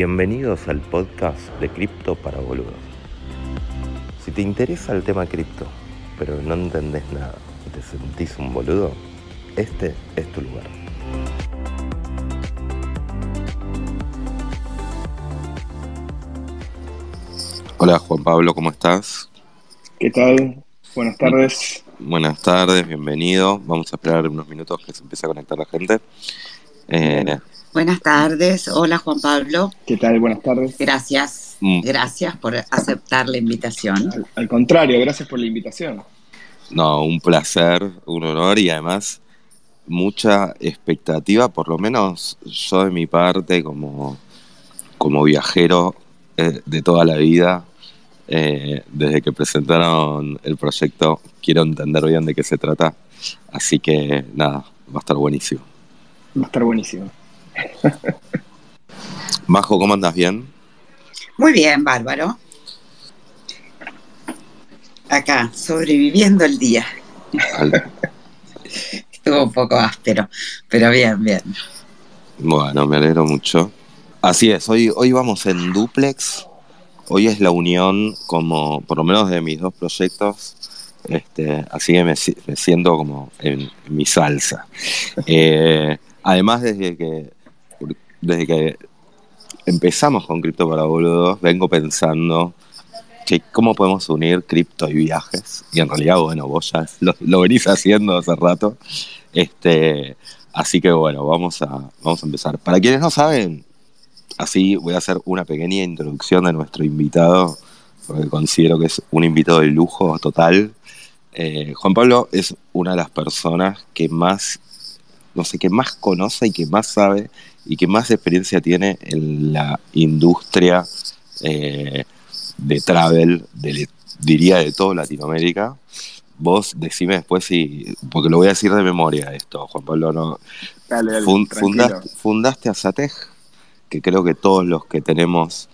Bienvenidos al podcast de Cripto para Boludos. Si te interesa el tema cripto, pero no entendés nada y te sentís un boludo, este es tu lugar. Hola Juan Pablo, ¿cómo estás? ¿Qué tal? Buenas tardes. Buenas tardes, bienvenido. Vamos a esperar unos minutos que se empiece a conectar la gente. Eh, Buenas tardes, hola Juan Pablo. ¿Qué tal? Buenas tardes. Gracias, mm. gracias por aceptar la invitación. Al, contrario, gracias por la invitación. No, un placer, un honor y además mucha expectativa, por lo menos yo de mi parte como, como viajero eh, de toda la vida, eh, desde que presentaron el proyecto, quiero entender bien de qué se trata. Así que nada, va a estar buenísimo. Va a estar buenísimo. Majo, ¿cómo andas? ¿Bien? Muy bien, Bárbaro. Acá, sobreviviendo el día. Estuvo un poco áspero, pero bien, bien. Bueno, me alegro mucho. Así es, hoy, hoy vamos en duplex. Hoy es la unión como, por lo menos de mis dos proyectos. Este, así que me, siento como en, mi salsa. Eh, además, desde que desde que empezamos con Cripto para Boludos, vengo pensando que cómo podemos unir cripto y viajes. Y en realidad, bueno, vos ya lo, venís haciendo hace rato. Este, así que bueno, vamos a, vamos a empezar. Para quienes no saben, así voy a hacer una pequeña introducción de nuestro invitado, porque considero que es un invitado de lujo total. Eh, Juan Pablo es una de las personas que más, no sé, que más conoce y que más sabe y que más experiencia tiene en la industria eh, de travel, diría de toda Latinoamérica. Vos decime después si, porque lo voy a decir de memoria esto, Juan Pablo, no. fundaste, fundaste a Satej, que creo que todos los que tenemos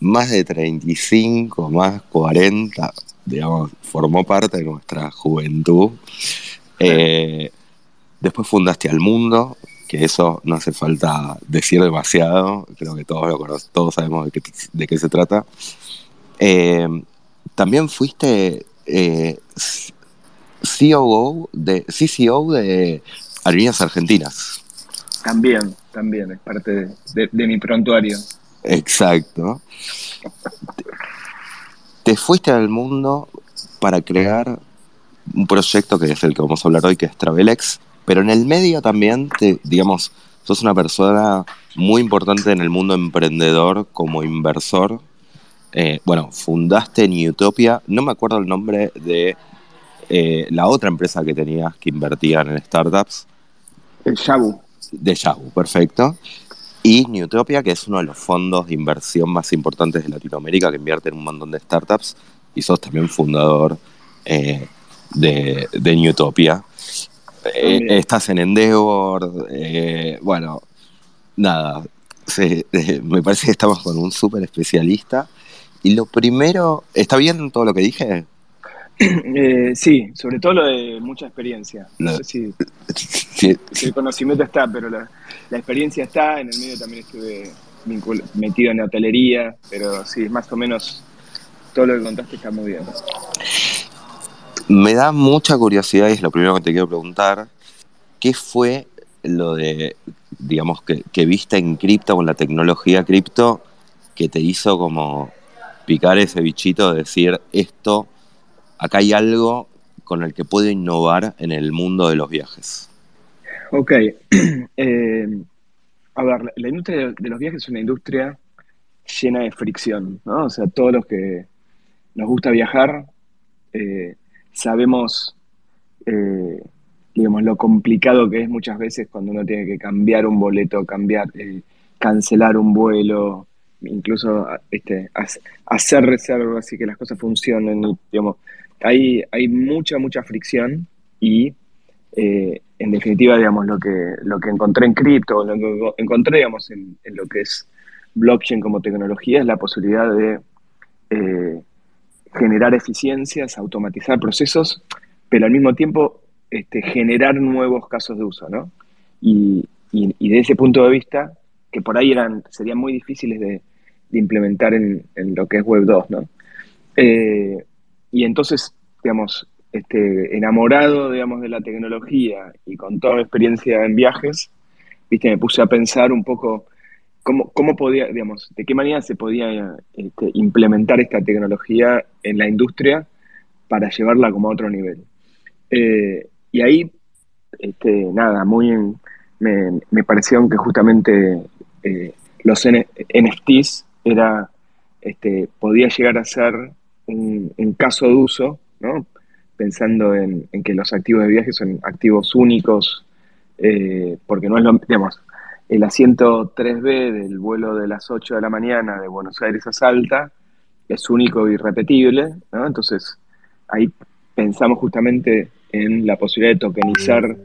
más de 35, más 40, digamos, formó parte de nuestra juventud. Eh, después fundaste Al Mundo, que eso no hace falta decir demasiado, creo que todos lo todos sabemos de qué, se trata. Eh, también fuiste eh, COO de, CCO de Aerolíneas Argentinas. También, también, es parte de, mi prontuario. Exacto. Te fuiste al mundo para crear un proyecto que es el que vamos a hablar hoy, que es Travelex, pero en el medio también, te, digamos, sos una persona muy importante en el mundo emprendedor como inversor. Eh, bueno, fundaste Utopia, no me acuerdo el nombre de eh, la otra empresa que tenías que invertía en startups. El Shabu. De Shabu, perfecto. Y Newtopia, que es uno de los fondos de inversión más importantes de Latinoamérica, que invierte en un montón de startups, y sos también fundador eh, de, de Newtopia. Eh, estás en Endeavor, eh, bueno, nada, eh, me parece que estamos con un súper especialista. Y lo primero, ¿está bien todo lo que dije? sí, sobre todo lo de mucha experiencia. No sé si, el conocimiento está, pero la, experiencia está. En el medio también estuve metido en hotelería, pero sí, más o menos todo lo que contaste está muy bien. Me da mucha curiosidad y es lo primero que te quiero preguntar. ¿Qué fue lo de, digamos, que, viste en cripto, con la tecnología cripto, que te hizo como picar ese bichito de decir, esto, acá hay algo con el que puedo innovar en el mundo de los viajes? Ok. Eh, a ver, la industria de los viajes es una industria llena de fricción, ¿no? O sea, todos los que nos gusta viajar, eh, sabemos, eh, digamos, lo complicado que es muchas veces cuando uno tiene que cambiar un boleto, cambiar, eh, cancelar un vuelo, incluso este, hacer reservas y que las cosas funcionen. Digamos, hay, hay mucha, mucha fricción y eh, en definitiva, digamos, lo que, lo que encontré en cripto, lo que encontré, digamos, en, lo que es blockchain como tecnología es la posibilidad de generar eficiencias, automatizar procesos, pero al mismo tiempo este, generar nuevos casos de uso, ¿no? Y, de ese punto de vista, que por ahí eran, serían muy difíciles de, implementar en, lo que es Web 2, ¿no? Eh, y entonces, digamos, este, enamorado, digamos, de la tecnología y con toda mi experiencia en viajes, viste, me puse a pensar un poco cómo, cómo podía, digamos, de qué manera se podía este, implementar esta tecnología en la industria para llevarla como a otro nivel. Eh, y ahí, este, nada, muy me, me pareció que justamente eh, los NFTs era, este, podía llegar a ser un, caso de uso, ¿no? pensando en, que los activos de viaje son activos únicos, eh, porque no es lo, digamos, el asiento 3B del vuelo de las 8 de la mañana de Buenos Aires a Salta es único y repetible, ¿no? Entonces, ahí pensamos justamente en la posibilidad de tokenizar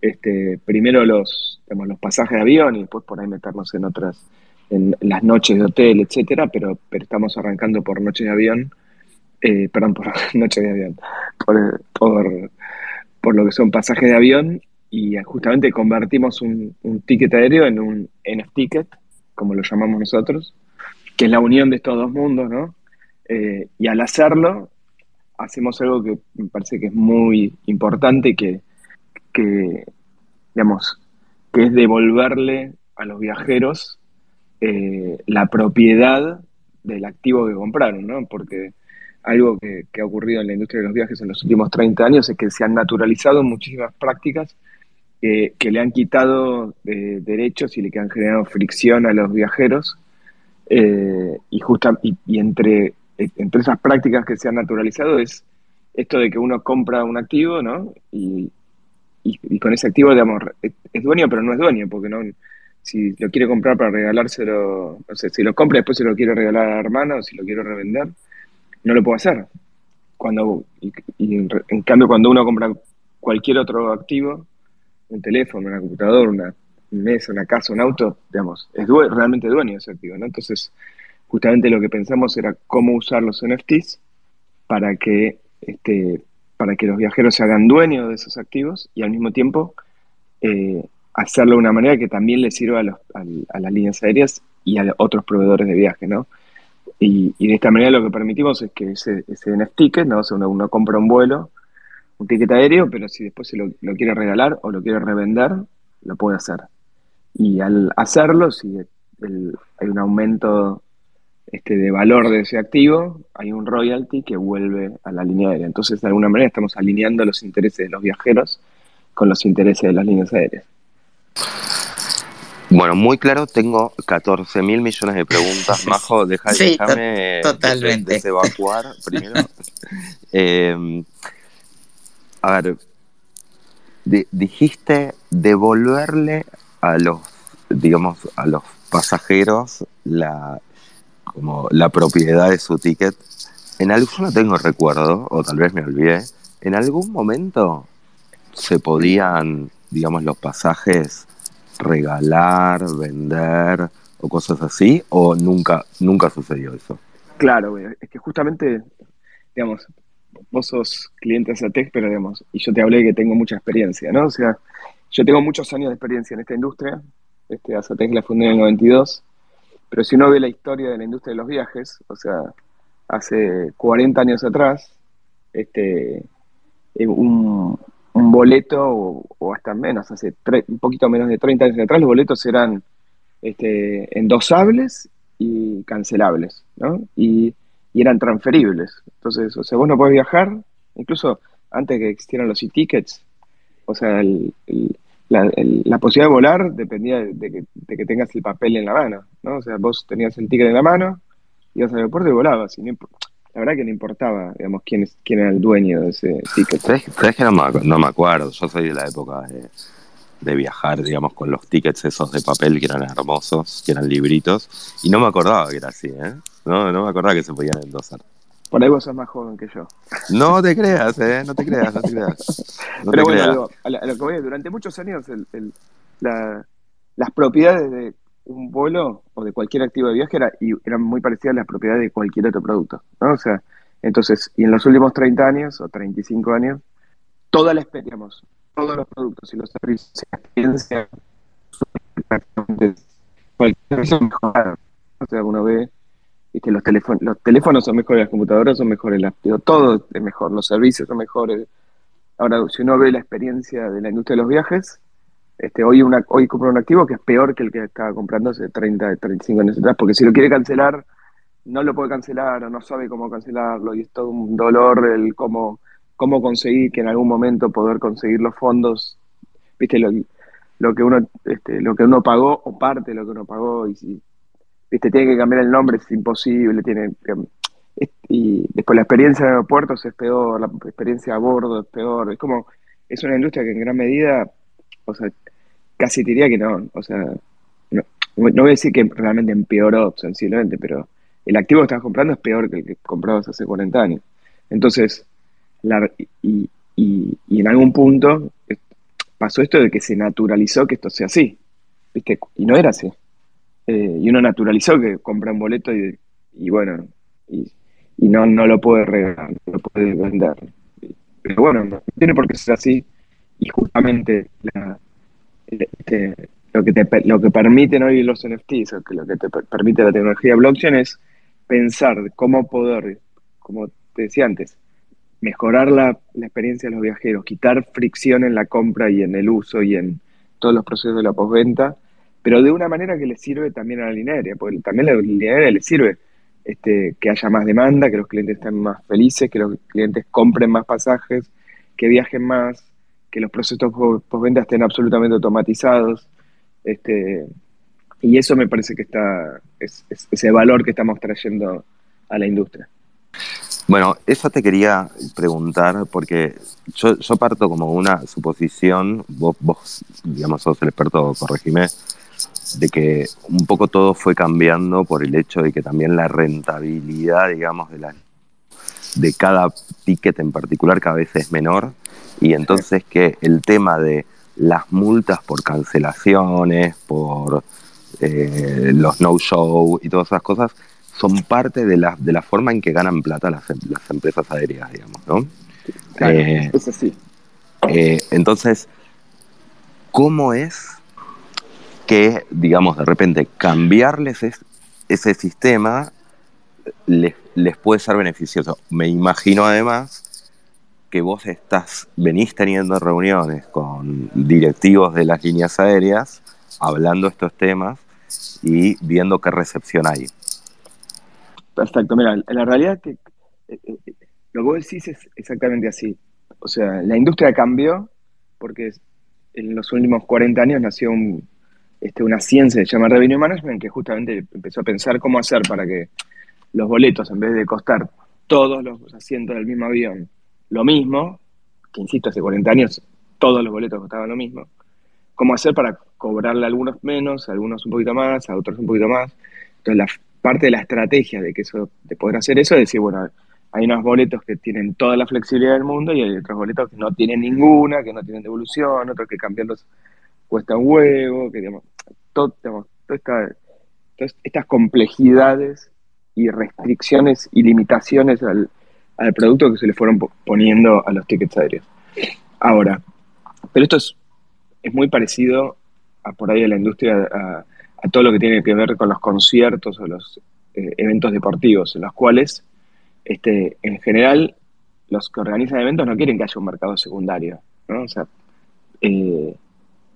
este, primero los, los pasajes de avión y después por ahí meternos en otras, en las noches de hotel, etcétera, pero, pero estamos arrancando por noches de avión, eh, perdón, por noches de avión, por, por, lo que son pasajes de avión y justamente convertimos un, ticket aéreo en un NFT ticket, como lo llamamos nosotros, que es la unión de estos dos mundos, ¿no? Eh, y al hacerlo, hacemos algo que me parece que es muy importante, que, que digamos, que es devolverle a los viajeros eh, la propiedad del activo que compraron, ¿no? Porque algo que, ha ocurrido en la industria de los viajes en los últimos 30 años es que se han naturalizado muchísimas prácticas que le han quitado eh, derechos y le han generado fricción a los viajeros. Eh, y, justa, y, entre, entre esas prácticas que se han naturalizado es esto de que uno compra un activo, ¿no? Y, y, con ese activo, digamos, es, dueño, pero no es dueño, porque no si lo quiere comprar para regalárselo, no sé, si lo compra después se lo quiere regalar a la hermana o si lo quiere revender, no lo puede hacer. Cuando, y, en, cambio, cuando uno compra cualquier otro activo, un teléfono, una computadora, una mesa, una casa, un auto, digamos, es realmente dueño de ese activo, ¿no? Entonces, justamente lo que pensamos era cómo usar los NFTs para que este, para que los viajeros se hagan dueños de esos activos y al mismo tiempo eh, hacerlo de una manera que también les sirva a, las líneas aéreas y a otros proveedores de viaje, ¿no? Y, de esta manera lo que permitimos es que ese, NFT, ¿no? O uno, compra un vuelo, un ticket aéreo, pero si después se lo, quiere regalar o lo quiere revender, lo puede hacer. Y al hacerlo, si hay un aumento este, de valor de ese activo, hay un royalty que vuelve a la línea aérea. Entonces, de alguna manera, estamos alineando los intereses de los viajeros con los intereses de las líneas aéreas. Bueno, muy claro, tengo 14 mil millones de preguntas. Majo, deja, sí, déjame totalmente. evacuar primero. Em, a ver, dijiste devolverle a los, digamos, a los pasajeros la, como la propiedad de su ticket. En algo, yo no tengo recuerdo, o tal vez me olvidé, en algún momento se podían, digamos, los pasajes regalar, vender o cosas así, o nunca, nunca sucedió eso. Claro, es que justamente, digamos, vos sos cliente de Satec, pero digamos, y yo te hablé que tengo mucha experiencia, ¿no? O sea, yo tengo muchos años de experiencia en esta industria, este, Azatec la fundé en el 92, pero si uno ve la historia de la industria de los viajes, o sea, hace 40 años atrás, este, eh, un, boleto, o, hasta menos, hace un poquito menos de 30 años atrás, los boletos eran este, endosables y cancelables, ¿no? Y, eran transferibles. Entonces, o sea, vos no podés viajar, incluso antes que existieran los e-tickets, o sea, el la, posibilidad de volar dependía de, que, tengas el papel en la mano, ¿no? O sea, vos tenías el ticket en la mano, ibas al aeropuerto y volabas. Y la verdad que no importaba, digamos, quién, quién era el dueño de ese ticket. ¿Sabes, que no me, acuerdo? Yo soy de la época de, de, viajar, digamos, con los tickets esos de papel que eran hermosos, que eran libritos, y no me acordaba que era así, ¿eh? No, no me acordaba que se podían endosar. Por ahí vos sos más joven que yo. No te creas, ¿eh? No te creas, no te creas. Pero bueno, a, lo, que voy, durante muchos años las propiedades de un vuelo o de cualquier activo de viaje era, y eran muy parecidas a las propiedades de cualquier otro producto, ¿no? O sea, entonces, y en los últimos 30 años o 35 años, toda la experiencia, todos los productos y los servicios, experiencia servicio mejorar. O sea, uno ve, viste, los teléfonos, los teléfonos son mejores, las computadoras son mejores, las, todo es mejor, los servicios son mejores. Ahora, si uno ve la experiencia de la industria de los viajes, este, hoy, una, hoy compra un activo que es peor que el que estaba comprando hace 30, 35 años atrás, porque si lo quiere cancelar, no lo puede cancelar o no sabe cómo cancelarlo y es todo un dolor el cómo, cómo conseguir que en algún momento poder conseguir los fondos, viste, lo, lo que uno este, lo que uno pagó o parte de lo que uno pagó y viste tiene que cambiar el nombre es imposible tiene y después la experiencia en aeropuertos es peor la experiencia a bordo es peor es como es una industria que en gran medida o sea casi diría que no o sea no, voy a decir que realmente empeoró sensiblemente pero el activo que estás comprando es peor que el que comprabas hace 40 años entonces y, y, y en algún punto pasó esto de que se naturalizó que esto sea así, ¿viste? Y no era así. Eh, y uno naturalizó que compra un boleto y, bueno, y, no, no lo puede regalar, no lo puede vender. Pero bueno, no tiene por qué ser así. Y justamente este, lo, que te, lo que permiten hoy los NFTs, o que lo que te permite la tecnología blockchain es pensar cómo poder, como te decía antes, mejorar la, experiencia de los viajeros, quitar fricción en la compra y en el uso y en todos los procesos de la postventa, pero de una manera que le sirve también a la línea aérea, porque también a la línea aérea le sirve este, que haya más demanda, que los clientes estén más felices, que los clientes compren más pasajes, que viajen más, que los procesos postventa estén absolutamente automatizados. Este, y eso me parece que está, es, es ese valor que estamos trayendo a la industria. Bueno, eso te quería preguntar, porque yo, yo parto como una suposición, vos, vos, digamos, sos el experto, corregime, de que un poco todo fue cambiando por el hecho de que también la rentabilidad, digamos, de, la, de cada ticket en particular cada vez es menor, y entonces que el tema de las multas por cancelaciones, por eh, los no-show y todas esas cosas, son parte de la, de la forma en que ganan plata las, las empresas aéreas, digamos, ¿no? Claro, eh, es así. Eh, entonces, ¿cómo es que, digamos, de repente cambiarles ese sistema les, les, puede ser beneficioso? Me imagino además que vos estás, venís teniendo reuniones con directivos de las líneas aéreas, hablando estos temas y viendo qué recepción hay. Perfecto, mira, la realidad es que eh, eh, lo que vos decís es exactamente así. O sea, la industria cambió porque en los últimos 40 años nació este, una ciencia de llamar Revenue Management que justamente empezó a pensar cómo hacer para que los boletos, en vez de costar todos los asientos del mismo avión lo mismo, que insisto, hace 40 años todos los boletos costaban lo mismo, cómo hacer para cobrarle a algunos menos, a algunos un poquito más, a otros un poquito más. Entonces, la, parte de la estrategia de que eso, de poder hacer eso es decir, bueno, hay unos boletos que tienen toda la flexibilidad del mundo y hay otros boletos que no tienen ninguna, que no tienen devolución, otros que cambiarlos cuesta un huevo, que digamos, todo, digamos, todas estas complejidades y restricciones y limitaciones al, al, producto que se le fueron poniendo a los tickets aéreos. Ahora, pero esto es, es muy parecido a por ahí a la industria, a, todo lo que tiene que ver con los conciertos o los eh, eventos deportivos, en los cuales, este, en general, los que organizan eventos no quieren que haya un mercado secundario, ¿no? O sea, eh,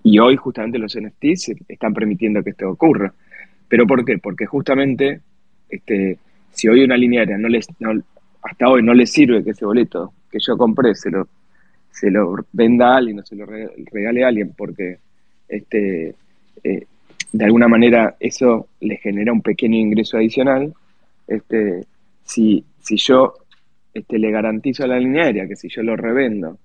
y hoy justamente los NFTs están permitiendo que esto ocurra. ¿Pero por qué? Porque justamente, este, si hoy una línea aérea no les, hasta hoy no les sirve que ese boleto que yo compré se lo, se lo venda a alguien o se lo regale a alguien porque este, eh, de alguna manera eso le genera un pequeño ingreso adicional. Este, si, si yo este, le garantizo a la línea aérea que si yo lo revendo,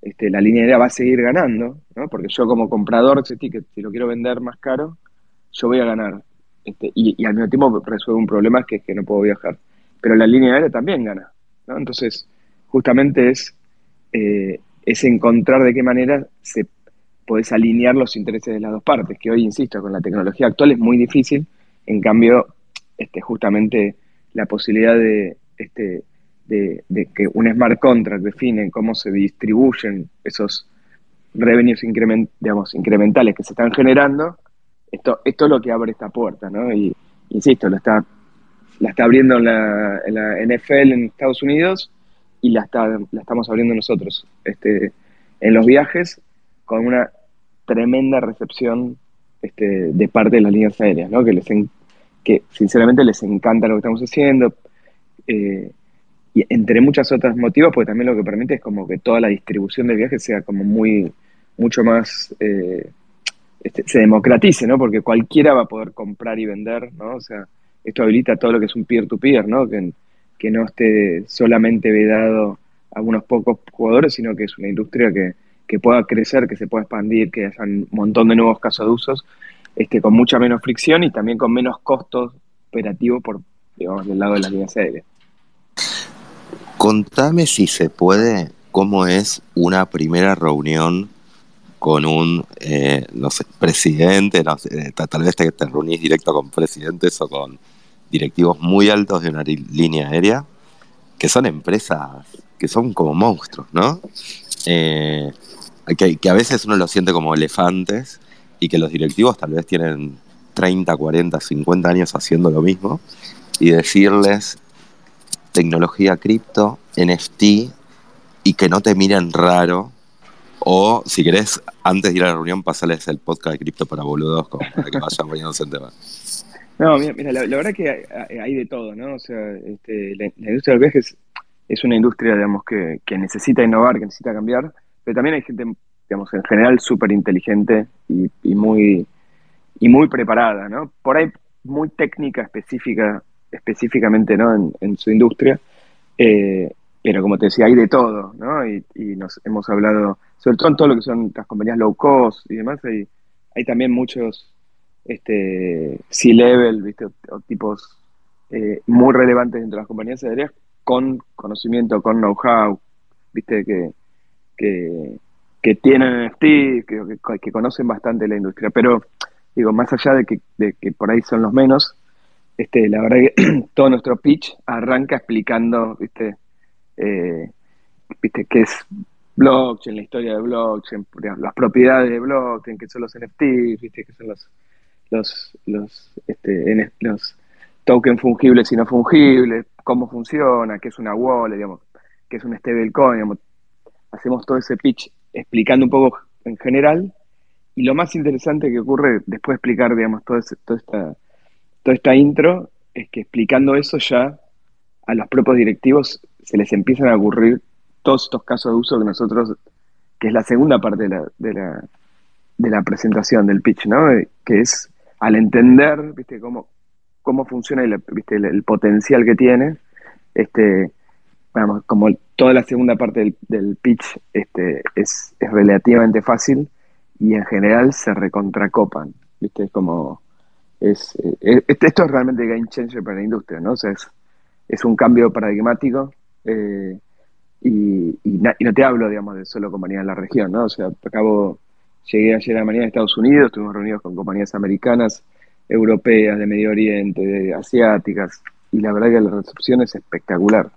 este, la línea va a seguir ganando, ¿no? porque yo como comprador de ticket, si lo quiero vender más caro, yo voy a ganar. Este, y, al mismo tiempo resuelve un problema que es que no puedo viajar. Pero la línea aérea también gana. ¿no? Entonces, justamente es, eh, es encontrar de qué manera se podés alinear los intereses de las dos partes, que hoy, insisto, con la tecnología actual es muy difícil, en cambio, este, justamente la posibilidad de, este, de, que un smart contract define cómo se distribuyen esos revenues incrementales que se están generando, esto, esto es lo que abre esta puerta, ¿no? Y insisto, lo está, la está abriendo en la, la NFL en Estados Unidos y la, está, la estamos abriendo nosotros este, en los viajes con una tremenda recepción este, de parte de las líneas aéreas, ¿no? que, les que sinceramente les encanta lo que estamos haciendo. Eh, y entre muchas otras motivos, porque también lo que permite es como que toda la distribución de viajes sea como muy, mucho más, eh, este, se democratice, ¿no? Porque cualquiera va a poder comprar y vender, ¿no? O sea, esto habilita todo lo que es un peer-to-peer, ¿no? Que, no esté solamente vedado a unos pocos jugadores, sino que es una industria que, que pueda crecer, que se pueda expandir, que haya un montón de nuevos casos de usos, este, con mucha menos fricción y también con menos costos operativos por, digamos, del lado de las líneas aéreas. Contame si se puede cómo es una primera reunión con un, eh, presidente, no sé, tal vez te, reunís directo con presidentes o con directivos muy altos de una línea aérea, que son empresas que son como monstruos, ¿no? Eh, que, a veces uno lo siente como elefantes y que los directivos tal vez tienen 30, 40, 50 años haciendo lo mismo y decirles tecnología cripto, NFT y que no te miren raro o si querés antes de ir a la reunión pasarles el podcast de cripto para boludos para que vayan poniéndose en tema. No, mira, la, verdad que hay, de todo, ¿no? O sea, este, la, industria del viaje es, una industria, digamos, que, que, necesita innovar, que necesita cambiar, pero también hay gente, digamos, en general súper inteligente y, muy, y muy preparada, ¿no? Por ahí muy técnica específica, específicamente, ¿no? En, su industria, eh, pero como te decía, hay de todo, ¿no? Y, y, nos hemos hablado, sobre todo en todo lo que son las compañías low cost y demás, hay, hay también muchos este, C-level, ¿viste? Tipos eh, muy relevantes dentro de las compañías aéreas con conocimiento, con know-how, ¿viste? Que, que, tienen NFT, que, que, conocen bastante la industria. Pero, digo, más allá de que, de que por ahí son los menos, este, la verdad que todo nuestro pitch arranca explicando, ¿viste? Eh, ¿viste? qué es blockchain, la historia de blockchain, las propiedades de blockchain, qué son los NFTs, ¿viste? qué son los los, los, este, los tokens fungibles y no fungibles, cómo funciona, qué es una wallet, digamos, qué es un stablecoin, digamos. Hacemos todo ese pitch explicando un poco en general y lo más interesante que ocurre después de explicar, digamos, todo toda, esta, toda esta intro es que explicando eso ya a los propios directivos se les empiezan a ocurrir todos estos casos de uso que nosotros, que es la segunda parte de la, de la, presentación del pitch, ¿no? Que es al entender, viste, cómo, cómo funciona el, ¿viste? El, potencial que tiene, este, vamos, como toda la segunda parte del, pitch este, es, es, relativamente fácil y en general se recontracopan, viste, es como, es, eh, esto es realmente game changer para la industria, ¿no? O sea, es, es un cambio paradigmático eh, y, y, no te hablo, digamos, de solo compañías en la región, ¿no? O sea, acabo Llegué ayer a la mañana a Estados Unidos, estuvimos reunidos con compañías americanas, europeas, de Medio Oriente, asiáticas, y la verdad que la recepción es espectacular.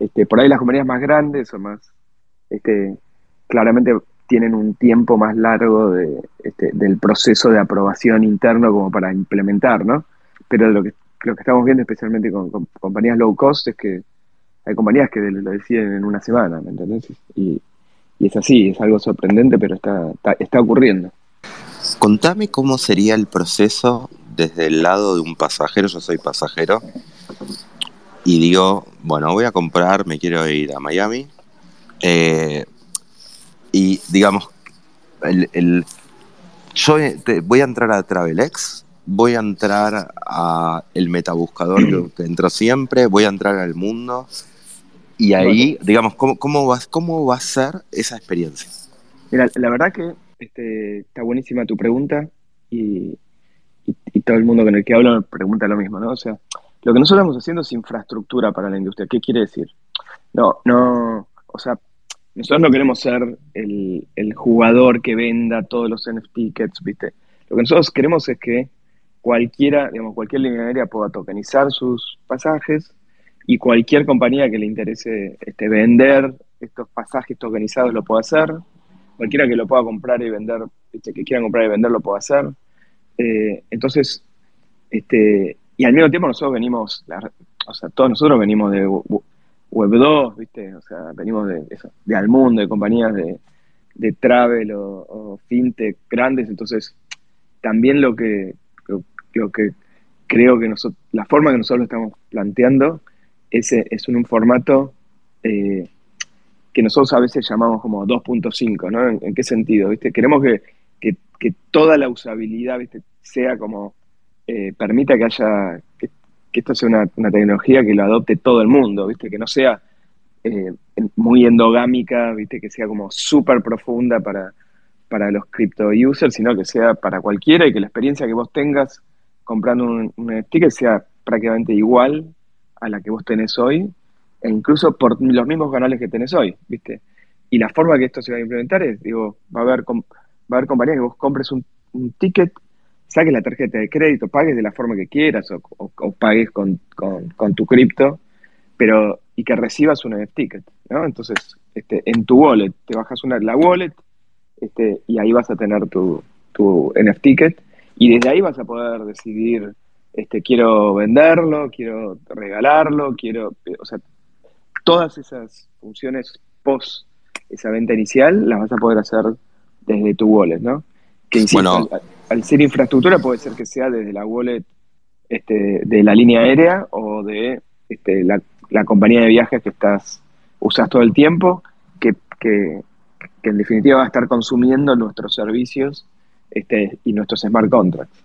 Este, por ahí las compañías más grandes o más, este, claramente tienen un tiempo más largo de, este, del proceso de aprobación interno como para implementar, ¿no? Pero lo que, lo que estamos viendo especialmente con, compañías low cost es que hay compañías que lo deciden en una semana, ¿me entendés? Y, y es así, es algo sorprendente, pero está, está, ocurriendo. Contame cómo sería el proceso desde el lado de un pasajero, yo soy pasajero, y digo, bueno, voy a comprar, me quiero ir a Miami, eh, y digamos, el, yo voy a entrar a Travelex, voy a entrar a el metabuscador que, que entro siempre, voy a entrar al mundo, y ahí, digamos, ¿cómo, cómo, va, ¿cómo va a ser esa experiencia? Mira, la verdad que este, está buenísima tu pregunta y, y, todo el mundo con el que hablo me pregunta lo mismo, ¿no? O sea, lo que nosotros estamos haciendo es infraestructura para la industria. ¿Qué quiere decir? No, no, o sea, nosotros no queremos ser el, el jugador que venda todos los NFT tickets, ¿viste? Lo que nosotros queremos es que cualquiera, digamos, cualquier línea aérea pueda tokenizar sus pasajes y cualquier compañía que le interese este, vender estos pasajes tokenizados lo puede hacer. Cualquiera que lo pueda comprar y vender, este, que quiera comprar y vender lo puede hacer. Eh, entonces, este, y al mismo tiempo nosotros venimos, o sea, todos nosotros venimos de Web 2, ¿viste? O sea, venimos de, eso, de Almundo, de compañías de, travel o, fintech grandes, entonces también lo que, lo, que creo que nosotros, la forma que nosotros lo estamos planteando es, es un, formato eh, que nosotros a veces llamamos como 2.5, ¿no? ¿En, qué sentido? ¿viste? Queremos que, toda la usabilidad ¿viste? sea como, eh, permita que haya, que, esto sea una, tecnología que lo adopte todo el mundo, ¿viste? Que no sea eh, muy endogámica, ¿viste? Que sea como súper profunda para, para los crypto users, sino que sea para cualquiera y que la experiencia que vos tengas comprando un, sticker sea prácticamente igual a la que vos tenés hoy e incluso por los mismos canales que tenés hoy, ¿viste? Y la forma que esto se va a implementar es, digo, va a haber, va a haber compañías que vos compres un, ticket, saques la tarjeta de crédito, pagues de la forma que quieras o, pagues con, tu cripto, pero y que recibas un NFT ticket, ¿no? Entonces, este, en tu wallet, te bajas una, la wallet este, y ahí vas a tener tu, tu NFT ticket y desde ahí vas a poder decidir, este, quiero venderlo, quiero regalarlo, quiero, o sea, todas esas funciones post esa venta inicial las vas a poder hacer desde tu wallet, ¿no? Que insisto, al, ser infraestructura puede ser que sea desde la wallet este, de la línea aérea o de este, la, compañía de viajes que estás usas todo el tiempo, que, en definitiva va a estar consumiendo nuestros servicios este, y nuestros smart contracts.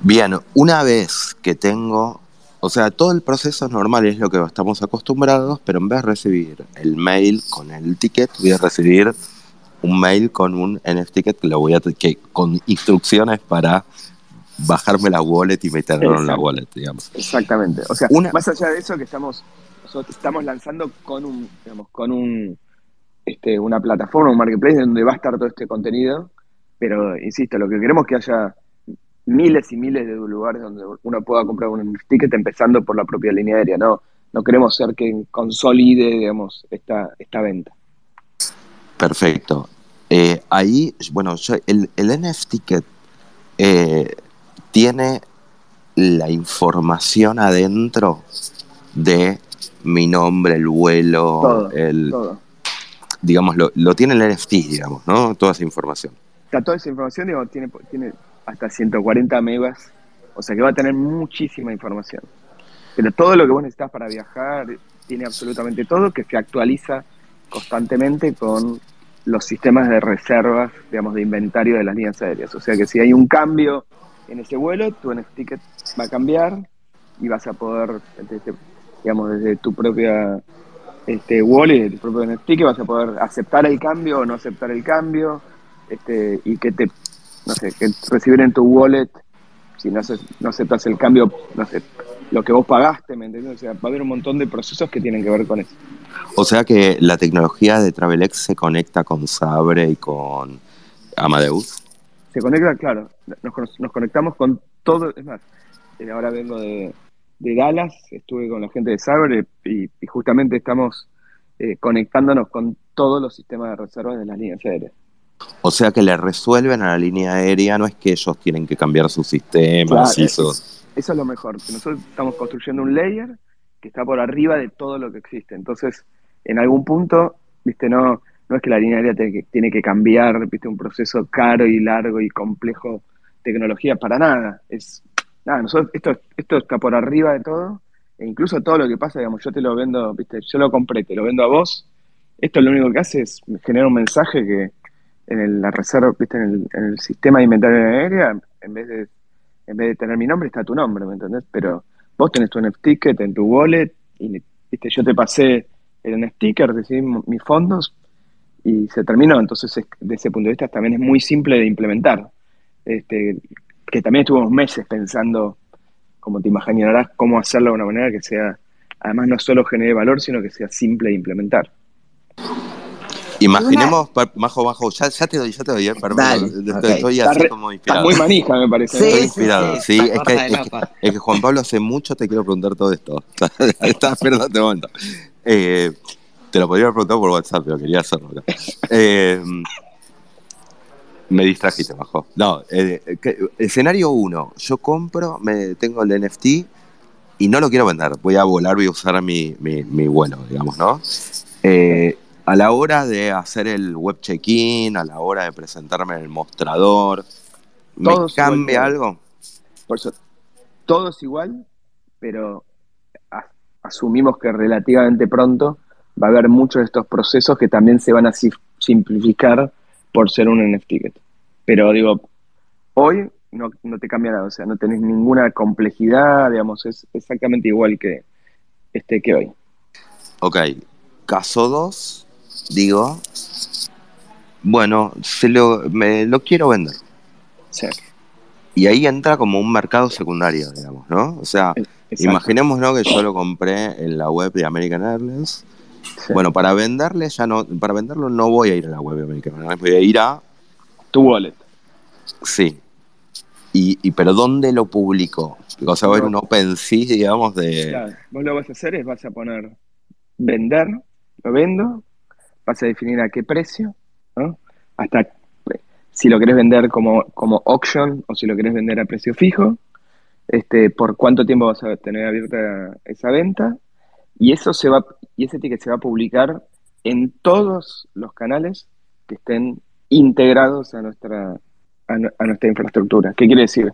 Bien, una vez que tengo o sea, todo el proceso normal es lo que estamos acostumbrados, pero en vez de recibir el mail con el ticket, voy a recibir un mail con un NFT ticket que lo voy a que, con instrucciones para bajarme la wallet y meterlo en la wallet, digamos. Exactamente. O sea, más allá de eso que estamos estamos lanzando con un digamos, con un este, una plataforma, un marketplace donde va a estar todo este contenido, pero insisto, lo que queremos es que haya miles y miles de lugares donde uno pueda comprar un ticket, empezando por la propia línea aérea. No, no queremos ser que consolide, digamos, esta, esta venta. Perfecto. Eh, ahí, bueno, el, el NFT ticket eh, tiene la información adentro de mi nombre, el vuelo, el... Digamos, lo, lo tiene el NFT, digamos, ¿no? Toda esa información. Toda esa información, digamos, tiene, tiene hasta 140 megas, o sea que va a tener muchísima información. Pero todo lo que vos necesitas para viajar tiene absolutamente todo, que se actualiza constantemente con los sistemas de reservas, digamos, de inventario de las líneas aéreas. O sea que si hay un cambio en ese vuelo, tu NFT ticket va a cambiar y vas a poder, digamos, desde tu propia este, wallet, tu propio NFT ticket, vas a poder aceptar el cambio o no aceptar el cambio este, y que te no sé, que recibir en tu wallet, si no, no aceptas el cambio, no sé, lo que vos pagaste, ¿me entiendes? O sea, va a haber un montón de procesos que tienen que ver con eso. O sea que la tecnología de Travelex se conecta con Sabre y con Amadeus. Se conecta, claro, nos, conectamos con todo, es más, eh, ahora vengo de, Dallas, estuve con la gente de Sabre y, justamente estamos eh, conectándonos con todos los sistemas de reserva de las líneas aéreas. O sea que le resuelven a la línea aérea, no es que ellos tienen que cambiar su sistema. Eso, es lo mejor, que nosotros estamos construyendo un layer que está por arriba de todo lo que existe. Entonces, en algún punto, viste, no, no es que la línea aérea tiene que, cambiar, viste, un proceso caro y largo y complejo tecnología para nada. Es nada, nosotros, esto, esto está por arriba de todo, e incluso todo lo que pasa, digamos, yo te lo vendo, viste, yo lo compré, te lo vendo a vos, esto lo único que hace es generar un mensaje que en la reserva, ¿viste? En, el, sistema de inventario aérea, en vez de en vez de tener mi nombre, está tu nombre, ¿me entendés? Pero vos tenés tu NFT ticket en tu wallet y ¿viste? yo te pasé el sticker, recibí mis fondos y se terminó. Entonces, de ese punto de vista, también es muy simple de implementar. Este, que también estuvimos meses pensando, como te imaginarás, cómo hacerlo de una manera que sea, además no solo genere valor, sino que sea simple de implementar. Imaginemos, Majo, Majo, ya, ya, te doy, ya te doy, eh, perdón, estoy, así como inspirado. muy manija, me parece. Sí, estoy inspirado, sí, es, que, Juan Pablo hace mucho te quiero preguntar todo esto. Estás esperando este momento. Eh, te lo podría haber preguntado por WhatsApp, pero quería hacerlo. Eh, Me distrajiste, bajo. No, eh, escenario uno. Yo compro, me tengo el NFT y no lo quiero vender. Voy a volar, voy a usar mi, mi, vuelo, digamos, ¿no? Eh, a la hora de hacer el web check-in, a la hora de presentarme en el mostrador, ¿me cambia algo? Por eso, todo es igual, pero asumimos que relativamente pronto va a haber muchos de estos procesos que también se van a simplificar por ser un NFT. Pero digo, hoy no, te cambia nada, o sea, no tenés ninguna complejidad, digamos, es exactamente igual que, este, que hoy. Ok, caso 2, digo, bueno, se lo, me lo quiero vender. Sí. Y ahí entra como un mercado secundario, digamos, ¿no? O sea, imaginemos que yo lo compré en la web de American Airlines. Bueno, para venderle ya no, para venderlo no voy a ir a la web de American Airlines, voy a ir a tu wallet. Sí. Y, pero ¿dónde lo publico? O sea, va a haber un OpenSea, digamos, de. Claro, vos lo que vas a hacer es vas a poner vender, lo vendo, vas a definir a qué precio. Hasta si lo querés vender como, como auction o si lo querés vender a precio fijo, este, por cuánto tiempo vas a tener abierta esa venta, y eso se va, y ese ticket se va a publicar en todos los canales que estén integrados a nuestra, a, nuestra infraestructura. ¿Qué quiere decir?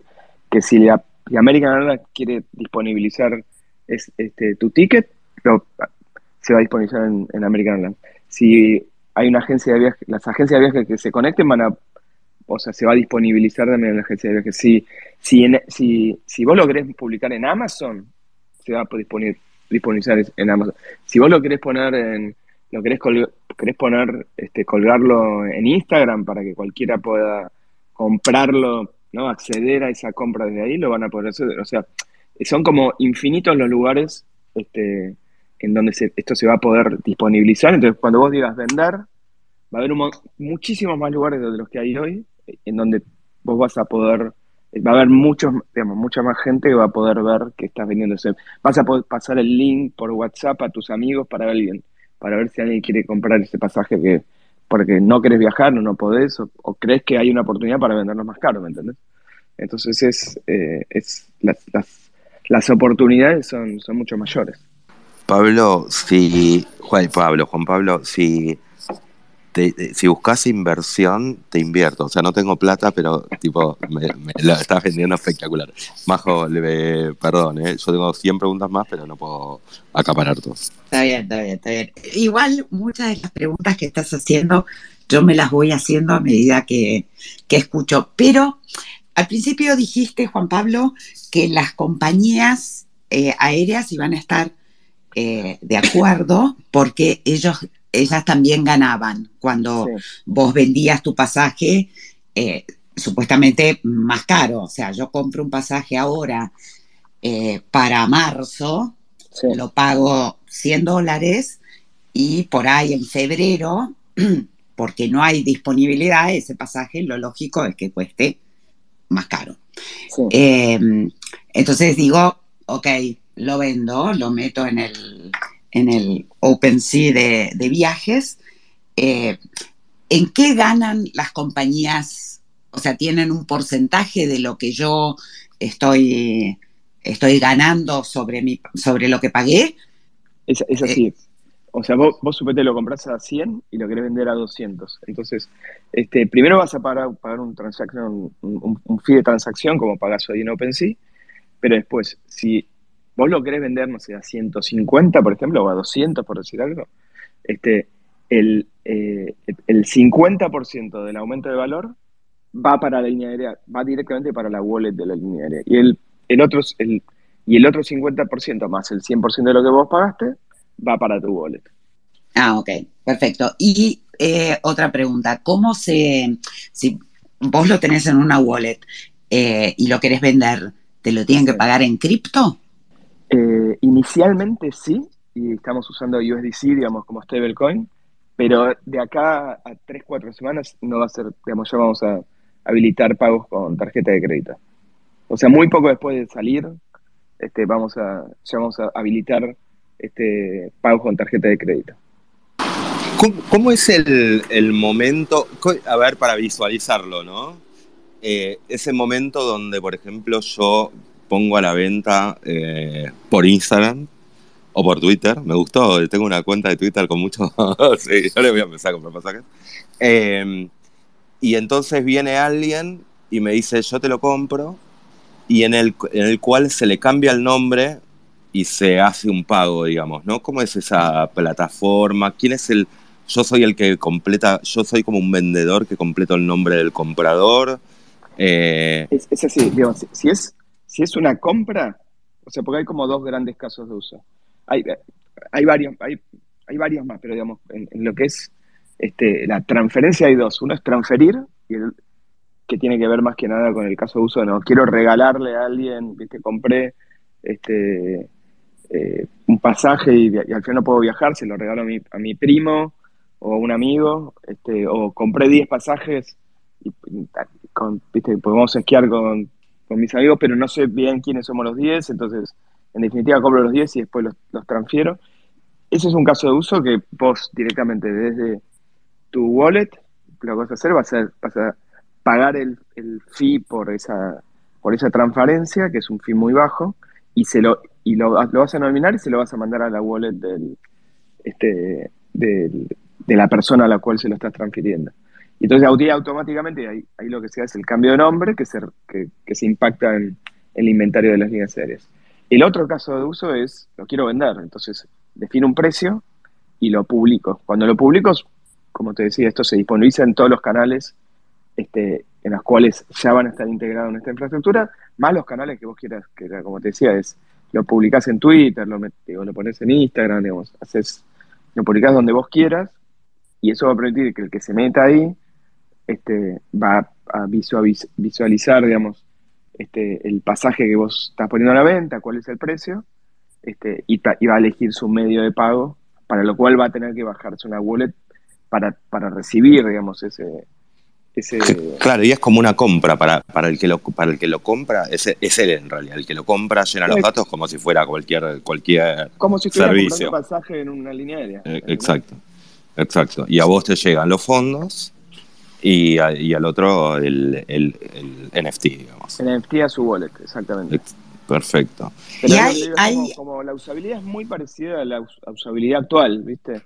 Que si la, American Airlines quiere disponibilizar este, tu ticket, se va a disponibilizar en, en American Airlines. Si hay una agencia de viajes, las agencias de viajes que se conecten van a o sea, se va a disponibilizar también en la agencia de viajes. Si, si, si, si vos lo querés publicar en Amazon, se va a disponibilizar en Amazon. Si vos lo querés poner en, lo querés, querés poner, este, colgarlo en Instagram para que cualquiera pueda comprarlo, ¿no? Acceder a esa compra desde ahí, lo van a poder hacer. O sea, son como infinitos los lugares este, en donde esto se va a poder disponibilizar. Entonces, cuando vos digas vender, va a haber muchísimos más lugares de los que hay hoy en donde vos vas a poder, va a haber muchos, digamos, mucha más gente que va a poder ver que estás vendiendo ese. Vas a poder pasar el link por WhatsApp a tus amigos para alguien, para ver si alguien quiere comprar ese pasaje que, porque no querés viajar o no podés, o, crees que hay una oportunidad para venderlo más caro, ¿me entendés? Entonces es, eh, es las, las, oportunidades son, son mucho mayores. Pablo, si Juan Pablo, Juan Pablo, si si buscas inversión, te invierto. O sea, no tengo plata, pero tipo, me, lo estás vendiendo espectacular. Majo, perdón, ¿eh? yo tengo 100 preguntas más, pero no puedo acaparar todo. Está bien, está bien, está bien. Igual muchas de las preguntas que estás haciendo, yo me las voy haciendo a medida que, escucho. Pero al principio dijiste, Juan Pablo, que las compañías eh, aéreas iban a estar eh, de acuerdo porque ellos ellas también ganaban cuando vos vendías tu pasaje eh, supuestamente más caro. O sea, yo compro un pasaje ahora eh, para marzo, lo pago 100 dólares y por ahí en febrero, porque no hay disponibilidad, ese pasaje lo lógico es que cueste más caro. Entonces digo, ok, lo vendo, lo meto en el, en el OpenSea de, de viajes, eh, ¿en qué ganan las compañías? O sea, ¿tienen un porcentaje de lo que yo estoy, estoy ganando sobre, mi, sobre lo que pagué? Es, así. Eh, o sea, vos, vos supete lo compras a 100 y lo querés vender a 200. Entonces, este, primero vas a pagar, pagar un, transacción, un, un, fee de transacción como pagas hoy en OpenSea, pero después, si vos lo querés vender, no sé, a 150, por ejemplo, o a 200, por decir algo, este, el, eh, el 50% del aumento de valor va para la línea aérea, va directamente para la wallet de la línea aérea. Y el, el otro, el, y el otro 50% más el 100% de lo que vos pagaste va para tu wallet. Ah, ok, perfecto. Y eh, otra pregunta, ¿cómo se, si vos lo tenés en una wallet eh, y lo querés vender, ¿te lo tienen que pagar en cripto? Eh, inicialmente sí, y estamos usando USDC, digamos, como stablecoin, pero de acá a 3, 4 semanas no va a ser, digamos, ya vamos a habilitar pagos con tarjeta de crédito. O sea, muy poco después de salir, este, vamos a, ya vamos a habilitar este, pagos con tarjeta de crédito. ¿Cómo, es el, momento? A ver, para visualizarlo, ¿no? Eh, ese momento donde, por ejemplo, yo pongo a la venta eh, por Instagram o por Twitter. Me gustó, tengo una cuenta de Twitter con muchos. sí, yo le voy a empezar a comprar pasajes. Eh, y entonces viene alguien y me dice, yo te lo compro, y en el, en el cual se le cambia el nombre y se hace un pago, digamos, ¿no? ¿Cómo es esa plataforma? ¿Quién es el...? Yo soy el que completa, yo soy como un vendedor que completo el nombre del comprador. Eh, es, así, digamos, si es, si es una compra, o sea, porque hay como dos grandes casos de uso. Hay, hay varios, hay, hay varios más, pero digamos, en, lo que es este, la transferencia hay dos. Uno es transferir, y el, que tiene que ver más que nada con el caso de uso, no quiero regalarle a alguien, que compré este, eh, un pasaje y, al final no puedo viajar, se lo regalo a mi, a mi primo o a un amigo, este, o compré 10 pasajes y, con, ¿viste? podemos esquiar con, mis amigos, pero no sé bien quiénes somos los 10, entonces en definitiva compro los 10 y después los, transfiero. Ese es un caso de uso que vos directamente desde tu wallet lo que vas a hacer va a vas a pagar el, el fee por esa, por esa transferencia, que es un fee muy bajo, y se lo, y lo, vas a nominar y se lo vas a mandar a la wallet del, este, de la persona a la cual se lo estás transfiriendo. Y entonces automáticamente ahí, ahí, lo que se hace es el cambio de nombre que se, que, se impacta en, el inventario de las líneas aéreas. El otro caso de uso es, lo quiero vender, entonces defino un precio y lo publico. Cuando lo publico, como te decía, esto se disponibiliza en todos los canales este, en los cuales ya van a estar integrados en esta infraestructura, más los canales que vos quieras, que como te decía, es lo publicás en Twitter, lo, lo pones en Instagram, digamos, haces, lo publicás donde vos quieras, y eso va a permitir que el que se meta ahí este, va a visualizar, digamos, este, el pasaje que vos estás poniendo a la venta, cuál es el precio, este, y, va a elegir su medio de pago, para lo cual va a tener que bajarse una wallet para, para recibir, digamos, ese, Claro, y es como una compra para, para, el, que lo, para el que lo compra, es, es él en realidad, el que lo compra llena los datos como si fuera cualquier, cualquier como si servicio. un pasaje en una línea aérea. Eh, exacto, exacto. Y a vos te llegan los fondos y, y al otro el, el, NFT, digamos. El NFT a su wallet, exactamente. Perfecto. y hay, como, la usabilidad es muy parecida a la usabilidad actual, ¿viste?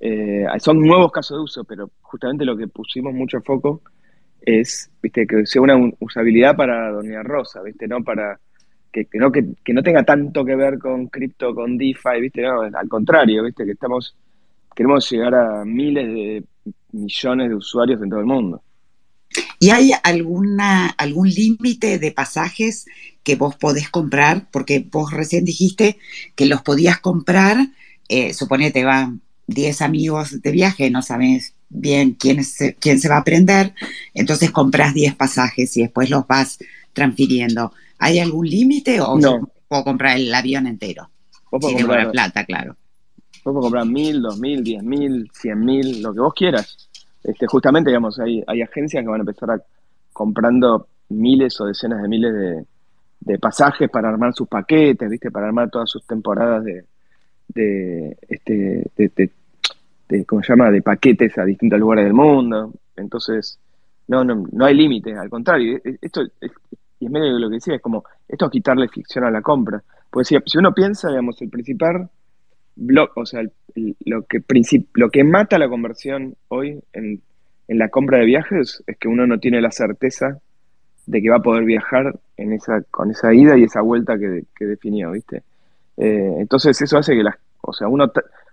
Eh, son nuevos casos de uso, pero justamente lo que pusimos mucho foco es, viste, que sea una usabilidad para Doña Rosa, viste, no para que, no, que, no tenga tanto que ver con cripto, con DeFi, viste, al contrario, viste, que estamos, queremos llegar a miles de millones de usuarios en todo el mundo. ¿Y hay alguna, algún límite de pasajes que vos podés comprar? Porque vos recién dijiste que los podías comprar, eh, suponete, van 10 amigos de viaje, no sabes bien quién, quién se va a prender, entonces compras 10 pasajes y después los vas transfiriendo. ¿Hay algún límite o no. puedo comprar el avión entero? Si comprar, plata, claro. Puedo comprar mil, dos mil, diez mil, cien mil, lo que vos quieras. Este, justamente, digamos, hay, hay agencias que van a empezar comprando miles o decenas de miles de, de pasajes para armar sus paquetes, ¿viste? Para armar todas sus temporadas de, de, este, ¿cómo se llama?, de paquetes a distintos lugares del mundo. Entonces, no, no, no hay límite, al contrario, e, e, esto es, y es medio lo que decía, es como, esto es quitarle ficción a la compra. Porque si, si uno piensa, digamos, el principal bloque, o sea, lo, que lo que mata la conversión hoy en, en la compra de viajes es que uno no tiene la certeza de que va a poder viajar en esa, con esa ida y esa vuelta que, que definió, ¿viste? Eh, entonces eso hace que las, o sea, uno,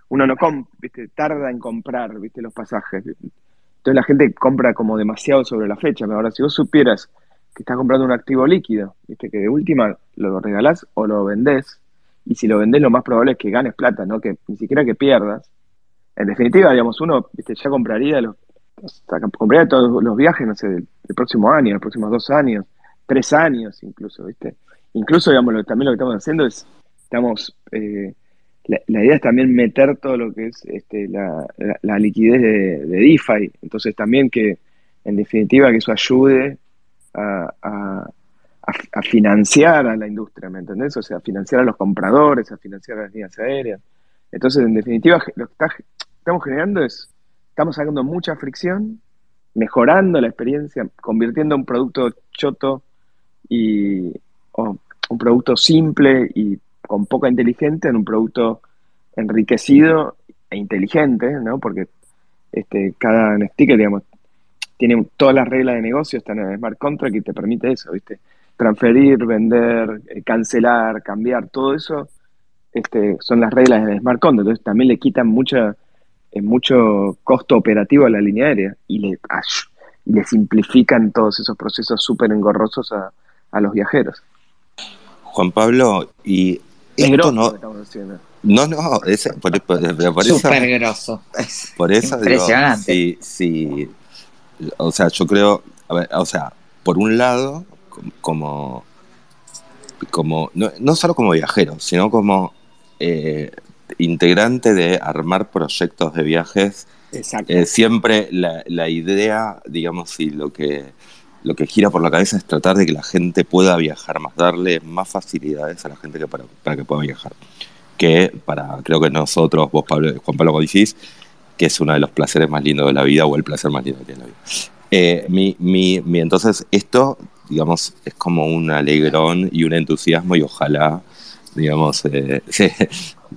uno no ¿viste? tarda en comprar ¿viste? los pasajes. Entonces la gente compra como demasiado sobre la fecha. Ahora, si vos supieras que estás comprando un activo líquido, ¿viste? que de última lo regalás o lo vendés, y si lo vendés lo más probable es que ganes plata, no que ni siquiera que pierdas. En definitiva, digamos, uno ¿viste? ya compraría los, compraría todos los viajes, no sé, del, próximo año, los próximos dos años, tres años incluso, ¿viste? Incluso, digamos, también lo que estamos haciendo es estamos, eh, la, idea es también meter todo lo que es este, la, liquidez de, de, DeFi, entonces también que en definitiva que eso ayude a, financiar a la industria, ¿me entendés? O sea, a financiar a los compradores, a financiar a las líneas aéreas. Entonces, en definitiva, lo que estamos generando es estamos sacando mucha fricción, mejorando la experiencia, convirtiendo un producto choto y un producto simple y con poca inteligencia en un producto enriquecido e inteligente, ¿no? Porque este, cada sticker, digamos, tiene todas las reglas de negocio, están en el smart contract y te permite eso, ¿viste? Transferir, vender, eh, cancelar, cambiar, todo eso este, son las reglas del smart contract. Entonces también le quitan mucha, eh, mucho costo operativo a la línea aérea y le, le simplifican todos esos procesos súper engorrosos a, los viajeros. Juan Pablo, y esto no... No, no, por, por, por, Súper grosso. Por eso Impresionante. Digo, sí, o sea, yo creo, o sea, por un lado, como, como no, solo como viajero, sino como eh, integrante de armar proyectos de viajes, eh, siempre la, idea, digamos, y lo que, lo que gira por la cabeza es tratar de que la gente pueda viajar más, darle más facilidades a la gente que para, que pueda viajar. Que para, creo que nosotros, vos, Pablo, Juan Pablo, decís, que es uno de los placeres más lindos de la vida o el placer más lindo que tiene la vida. Eh, mi, mi, entonces, esto, digamos, es como un alegrón y un entusiasmo y ojalá, digamos, eh,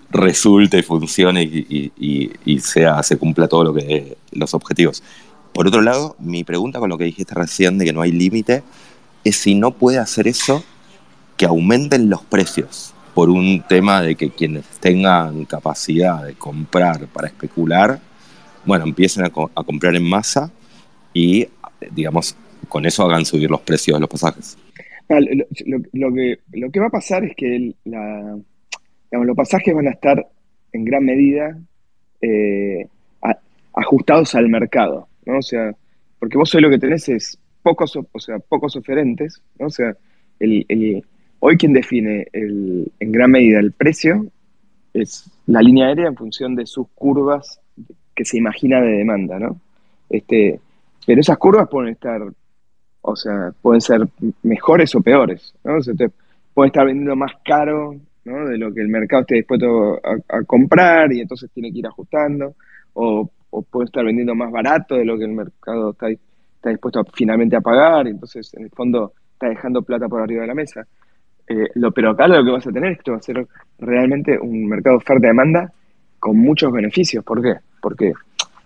resulte y funcione y, sea, se cumpla todo lo que los objetivos. Por otro lado, mi pregunta con lo que dijiste recién de que no hay límite es si no puede hacer eso que aumenten los precios por un tema de que quienes tengan capacidad de comprar para especular, bueno, empiecen a, comprar en masa y, digamos, con eso hagan subir los precios de los pasajes. lo, que, lo que va a pasar es que los pasajes van a estar en gran medida eh, ajustados al mercado, ¿no? O sea, porque vos hoy lo que tenés es pocos, o sea, pocos oferentes, ¿no? O sea, el Hoy quien define en gran medida el precio es la línea aérea en función de sus curvas que se imagina de demanda, ¿no? Este, pero esas curvas pueden estar, o sea, pueden ser mejores o peores, ¿no? O sea, pueden estar vendiendo más caro ¿no? de lo que el mercado esté dispuesto a, comprar y entonces tiene que ir ajustando, o, puede estar vendiendo más barato de lo que el mercado está, está dispuesto finalmente a pagar, y entonces en el fondo está dejando plata por arriba de la mesa. Eh, lo, pero acá lo que vas a tener es que va a ser realmente un mercado de oferta-demanda con muchos beneficios. ¿Por qué? Porque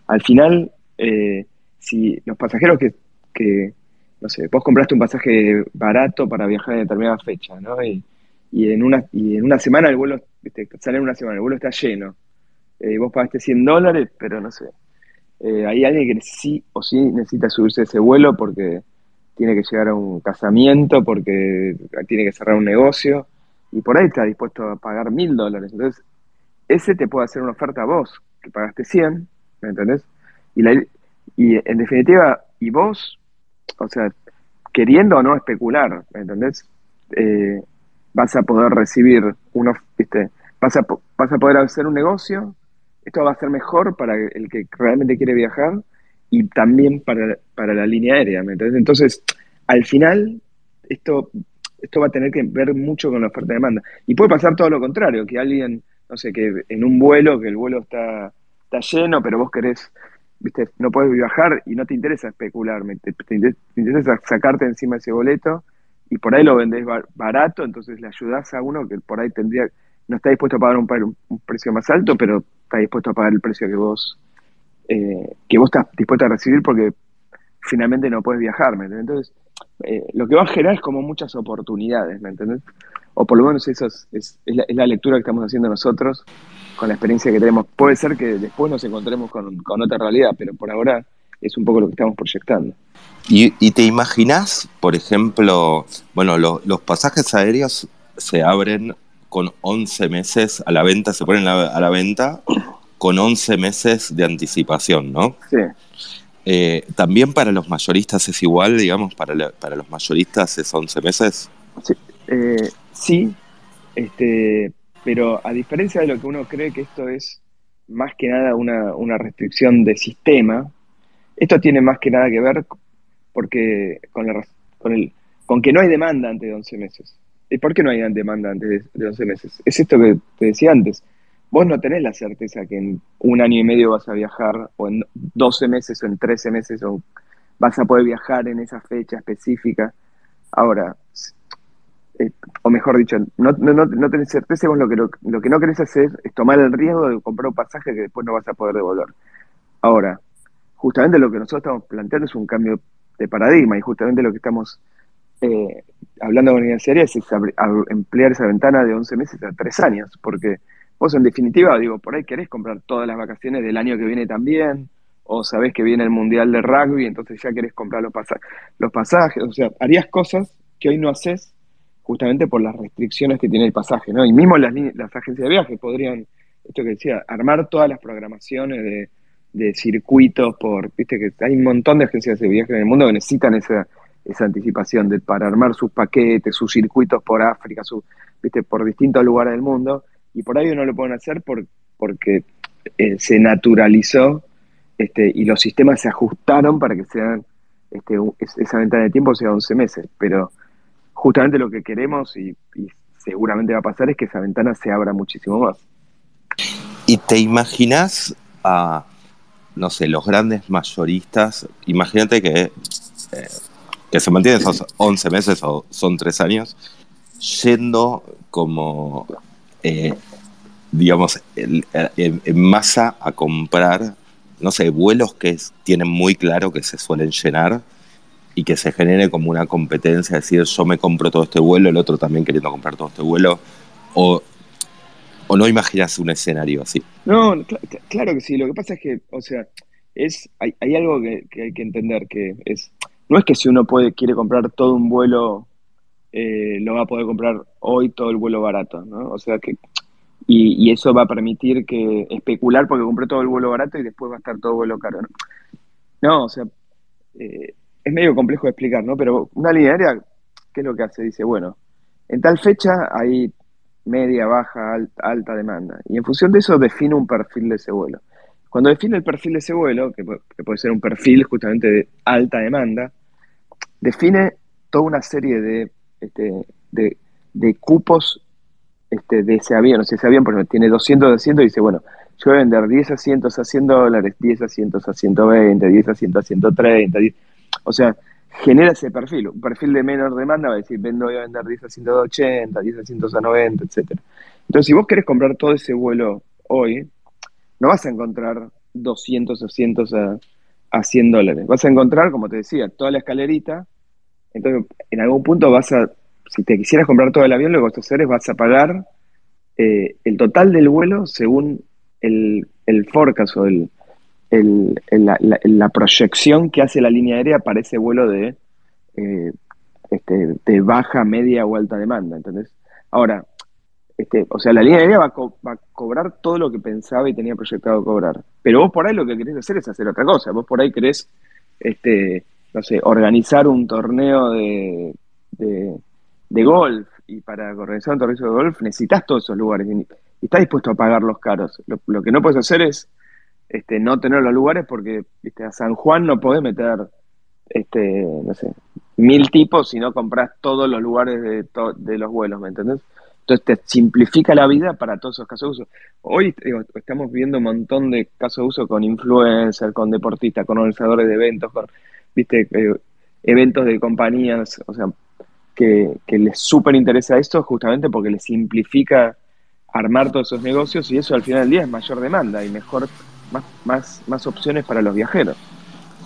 al final, eh, si los pasajeros que, no sé, vos compraste un pasaje barato para viajar en determinada fecha, ¿no? Y, en, una, y en una semana el vuelo, sale en una semana, el vuelo está lleno. Eh, vos pagaste 100 dólares, pero no sé. hay alguien que sí o sí necesita subirse ese vuelo porque tiene que llegar a un casamiento porque tiene que cerrar un negocio y por ahí está dispuesto a pagar mil dólares. Entonces, ese te puede hacer una oferta a vos, que pagaste 100, ¿me entendés? Y, y en definitiva, y vos, o sea, queriendo o no especular, ¿me entendés? Eh, vas a poder recibir uno, ¿viste? Vas a, vas a poder hacer un negocio, esto va a ser mejor para el que realmente quiere viajar y también para, para la línea aérea, ¿me entiendes? Entonces, al final, esto, esto va a tener que ver mucho con la oferta de demanda. Y puede pasar todo lo contrario, que alguien, no sé, que en un vuelo, que el vuelo está, está lleno, pero vos querés, viste, no puedes viajar y no te interesa especular, te, interesa sacarte encima ese boleto y por ahí lo vendés barato, entonces le ayudás a uno que por ahí tendría, no está dispuesto a pagar un, precio más alto, pero está dispuesto a pagar el precio que vos eh, que vos estás dispuesto a recibir porque finalmente no puedes viajar, ¿me? Entonces, eh, lo que va a generar es como muchas oportunidades, ¿me entiendes? O por lo menos eso es, la, lectura que estamos haciendo nosotros con la experiencia que tenemos. Puede ser que después nos encontremos con, otra realidad, pero por ahora es un poco lo que estamos proyectando. ¿Y, te imaginas, por ejemplo, bueno, los pasajes aéreos se abren con 11 meses a la venta, se ponen a la venta con 11 meses de anticipación, ¿no? Sí. Eh, ¿También para los mayoristas es igual, digamos, para, para los mayoristas es 11 meses? Sí, eh, sí este, pero a diferencia de lo que uno cree que esto es más que nada una, restricción de sistema, esto tiene más que nada que ver porque con, la, con, el, con que no hay demanda antes de 11 meses. ¿Y por qué no hay demanda antes de 11 meses? Es esto que te decía antes vos no tenés la certeza que en un año y medio vas a viajar, o en 12 meses, o en 13 meses, o vas a poder viajar en esa fecha específica. Ahora, eh, o mejor dicho, no, no, no tenés certeza, vos lo que, lo, que no querés hacer es tomar el riesgo de comprar un pasaje que después no vas a poder devolver. Ahora, justamente lo que nosotros estamos planteando es un cambio de paradigma y justamente lo que estamos eh, hablando con seria es emplear esa ventana de 11 meses a 3 años, porque vos en definitiva, digo, por ahí querés comprar todas las vacaciones del año que viene también, o sabés que viene el Mundial de Rugby, entonces ya querés comprar los, los pasajes, o sea, harías cosas que hoy no haces justamente por las restricciones que tiene el pasaje, ¿no? Y mismo las, las agencias de viaje podrían, esto que decía, armar todas las programaciones de, circuitos por, viste que hay un montón de agencias de viaje en el mundo que necesitan esa, esa anticipación de, para armar sus paquetes, sus circuitos por África, su, viste, por distintos lugares del mundo, y por ahí no lo pueden hacer por, porque eh, se naturalizó este, y los sistemas se ajustaron para que sean este, esa ventana de tiempo sea 11 meses, pero justamente lo que queremos y, seguramente va a pasar es que esa ventana se abra muchísimo más. ¿Y te imaginas a, no sé, los grandes mayoristas? Imagínate que, eh, que se mantienen esos 11 meses o son 3 años, yendo como, eh, digamos, en masa a comprar, no sé, vuelos que tienen muy claro que se suelen llenar y que se genere como una competencia, decir, yo me compro todo este vuelo, el otro también queriendo comprar todo este vuelo, o, o no imaginas un escenario así. No, claro que sí, lo que pasa es que, o sea, es, hay, algo que, hay que entender, que es, no es que si uno puede, quiere comprar todo un vuelo, eh, lo va a poder comprar hoy todo el vuelo barato, ¿no? O sea que, y, eso va a permitir que especular porque compré todo el vuelo barato y después va a estar todo el vuelo caro, ¿no? No, o sea, eh, es medio complejo de explicar, ¿no? Pero una línea aérea, ¿qué es lo que hace? Dice, bueno, en tal fecha hay media, baja, alta, demanda. Y en función de eso define un perfil de ese vuelo. Cuando define el perfil de ese vuelo, que, puede ser un perfil justamente de alta demanda, define toda una serie de, este, de, cupos este, de ese avión. O sea, ese avión, por ejemplo, tiene 200 asientos y dice, bueno, yo voy a vender 10 asientos a 100 dólares, 10 asientos a 120, 10 asientos a 130, 10, o sea, genera ese perfil. Un perfil de menor demanda va a decir, vendo, voy a vender 10 a 180, 10 a 190, etc. Entonces, si vos querés comprar todo ese vuelo hoy, no vas a encontrar 200 o 100 a, a 100 dólares. Vas a encontrar, como te decía, toda la escalerita. Entonces, en algún punto vas a, si te quisieras comprar todo el avión, lo que vas a hacer es vas a pagar eh, el total del vuelo según el, el forecast o el, el, la, proyección que hace la línea aérea para ese vuelo de, eh, este, de baja, media o alta demanda. ¿entendés? Ahora, este, o sea, la línea aérea va a, cobrar todo lo que pensaba y tenía proyectado cobrar. Pero vos por ahí lo que querés hacer es hacer otra cosa. Vos por ahí querés, este, no sé, organizar un torneo de, de, golf. Y para organizar un torneo de golf necesitas todos esos lugares. Y, estás dispuesto a pagar los caros. Lo, lo que no puedes hacer es este, no tener los lugares porque a San Juan no podés meter este, no sé, mil tipos si no compras todos los lugares de, los vuelos, ¿me entendés? Entonces te simplifica la vida para todos esos casos de uso. Hoy estamos viendo un montón de casos de uso con influencers, con deportistas, con organizadores de eventos, con viste eh, eventos de compañías, o sea, que, que les súper interesa esto justamente porque les simplifica armar todos esos negocios y eso al final del día es mayor demanda y mejor más, más, más opciones para los viajeros.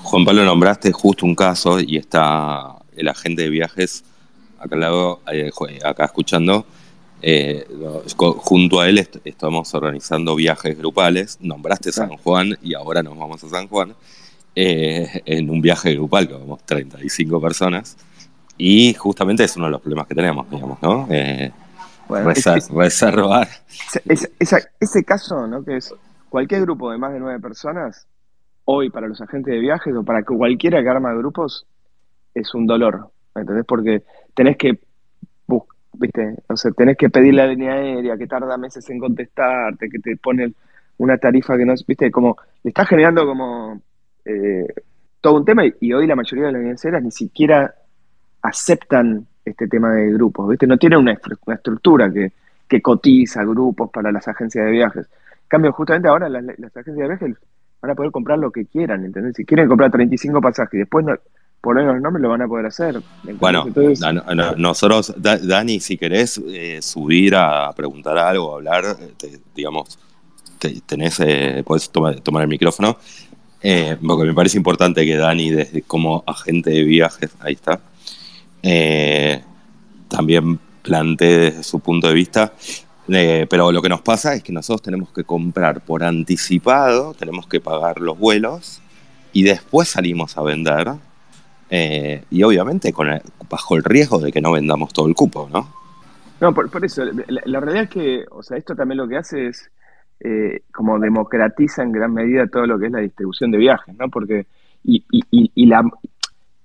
Juan Pablo, nombraste justo un caso y está el agente de viajes acá al lado, eh, acá escuchando. Eh, junto a él estamos organizando viajes grupales. Nombraste San Juan y ahora nos vamos a San Juan eh, en un viaje grupal que vamos 35 personas. Y justamente es uno de los problemas que tenemos, digamos, ¿no? reservar. ese caso, ¿no? Que es cualquier grupo de más de nueve personas, hoy para los agentes de viajes o para cualquiera que arma grupos, es un dolor, ¿entendés? Porque tenés que, viste, o sea, tenés que pedir la línea aérea, que tarda meses en contestarte, que te pone una tarifa que no es, viste, como, le está generando como eh, todo un tema y, hoy la mayoría de las aéreas ni siquiera aceptan este tema de grupos, viste, no tienen una, estructura que, que cotiza grupos para las agencias de viajes. Cambio, justamente ahora las, agencias de viajes van a poder comprar lo que quieran, ¿entendés? Si quieren comprar 35 pasajes y después no, poner los nombres, lo van a poder hacer. Bueno, nosotros, Dani, si querés eh, subir a preguntar algo, a hablar, eh, digamos, tenés, eh, podés tomar, tomar, el micrófono, eh, porque me parece importante que Dani, desde como agente de viajes, ahí está, también plantee desde su punto de vista. Pero lo que nos pasa es que nosotros tenemos que comprar por anticipado, tenemos que pagar los vuelos y después salimos a vender eh, y obviamente con bajo el riesgo de que no vendamos todo el cupo, ¿no? No, por, eso, la, realidad es que, o sea, esto también lo que hace es eh, como democratiza en gran medida todo lo que es la distribución de viajes, ¿no? Porque, y, y, la,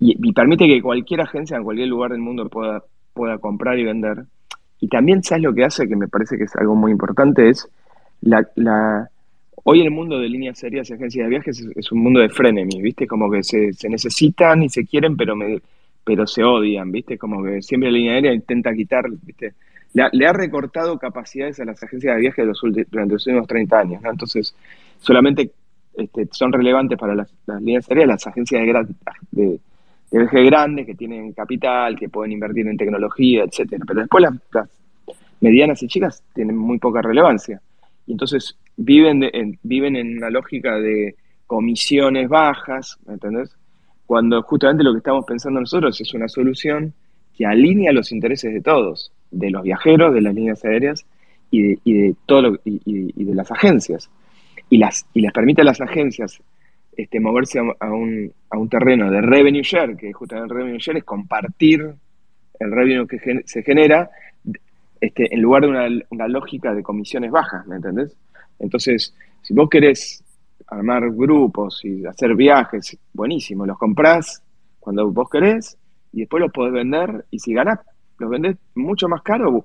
y, permite que cualquier agencia en cualquier lugar del mundo pueda comprar y vender. Y también, ¿sabes lo que hace? Que me parece que es algo muy importante, es la, la Hoy el mundo de líneas aéreas y agencias de viajes es, un mundo de frenemies, ¿viste? Como que se, necesitan y se quieren, pero, pero se odian, ¿viste? Como que siempre la línea aérea intenta quitar, ¿viste? Le ha, recortado capacidades a las agencias de viajes durante los últimos 30 años, ¿no? Entonces, solamente este, son relevantes para las, líneas aéreas las agencias de, viaje grandes que tienen capital, que pueden invertir en tecnología, etcétera. Pero después las medianas y chicas tienen muy poca relevancia. Y entonces viven, en, viven en una lógica de comisiones bajas, ¿me entendés? Cuando justamente lo que estamos pensando nosotros es una solución que alinea los intereses de todos, de los viajeros, de las líneas aéreas y de, y de todo y, de las agencias. Y, las, y les permite a las agencias este, moverse a, un, a, un, terreno de revenue share, que justamente el revenue share es compartir el revenue que se genera este, en lugar de una, lógica de comisiones bajas, ¿me entendés? Entonces, si vos querés armar grupos y hacer viajes, buenísimo, los comprás cuando vos querés y después los podés vender y si ganás, los vendés mucho más caro,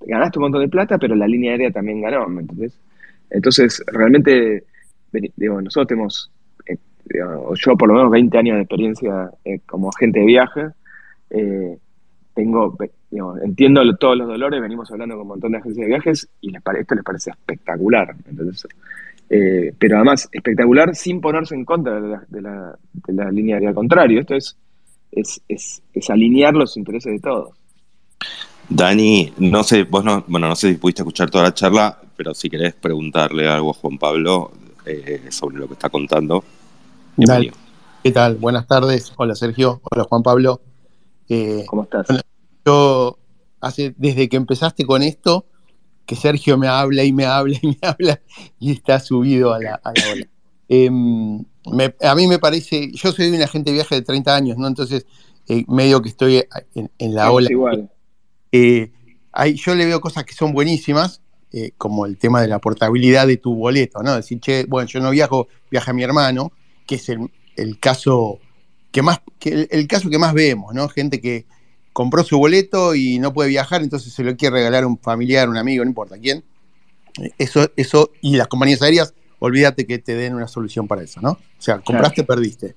ganaste un montón de plata, pero la línea aérea también ganó, ¿me entendés? Entonces, realmente, digo, nosotros tenemos, eh, yo por lo menos 20 años de experiencia eh, como agente de viaje, eh, tengo, entiendo todos los dolores, venimos hablando con un montón de agencias de viajes y les esto les parece espectacular. Eh, pero además, espectacular sin ponerse en contra de la, línea aérea. Al contrario, esto es, es, alinear los intereses de todos. Dani, no sé, vos no, bueno, no sé si pudiste escuchar toda la charla, pero si querés preguntarle algo a Juan Pablo sobre lo que está contando. ¿Qué tal? Buenas tardes. Hola Sergio. Hola Juan Pablo. Eh, ¿Cómo estás? yo, hace, desde que empezaste con esto, que Sergio me habla y me habla y me habla y está subido a la, ola. Em, a mí me parece, yo soy un agente de viaje de 30 años, ¿no? Entonces, eh, medio que estoy en, la ola. Igual. Eh, yo le veo cosas que son buenísimas, como el tema de la portabilidad de tu boleto, ¿no? Decir, che, bueno, yo no viajo, viaja mi hermano, que es el caso que más, que el, caso que más vemos, ¿no? Gente que compró su boleto y no puede viajar, entonces se lo quiere regalar a un familiar, un amigo, no importa quién. Eso, eso, y las compañías aéreas, olvídate que te den una solución para eso, ¿no? O sea, compraste, perdiste.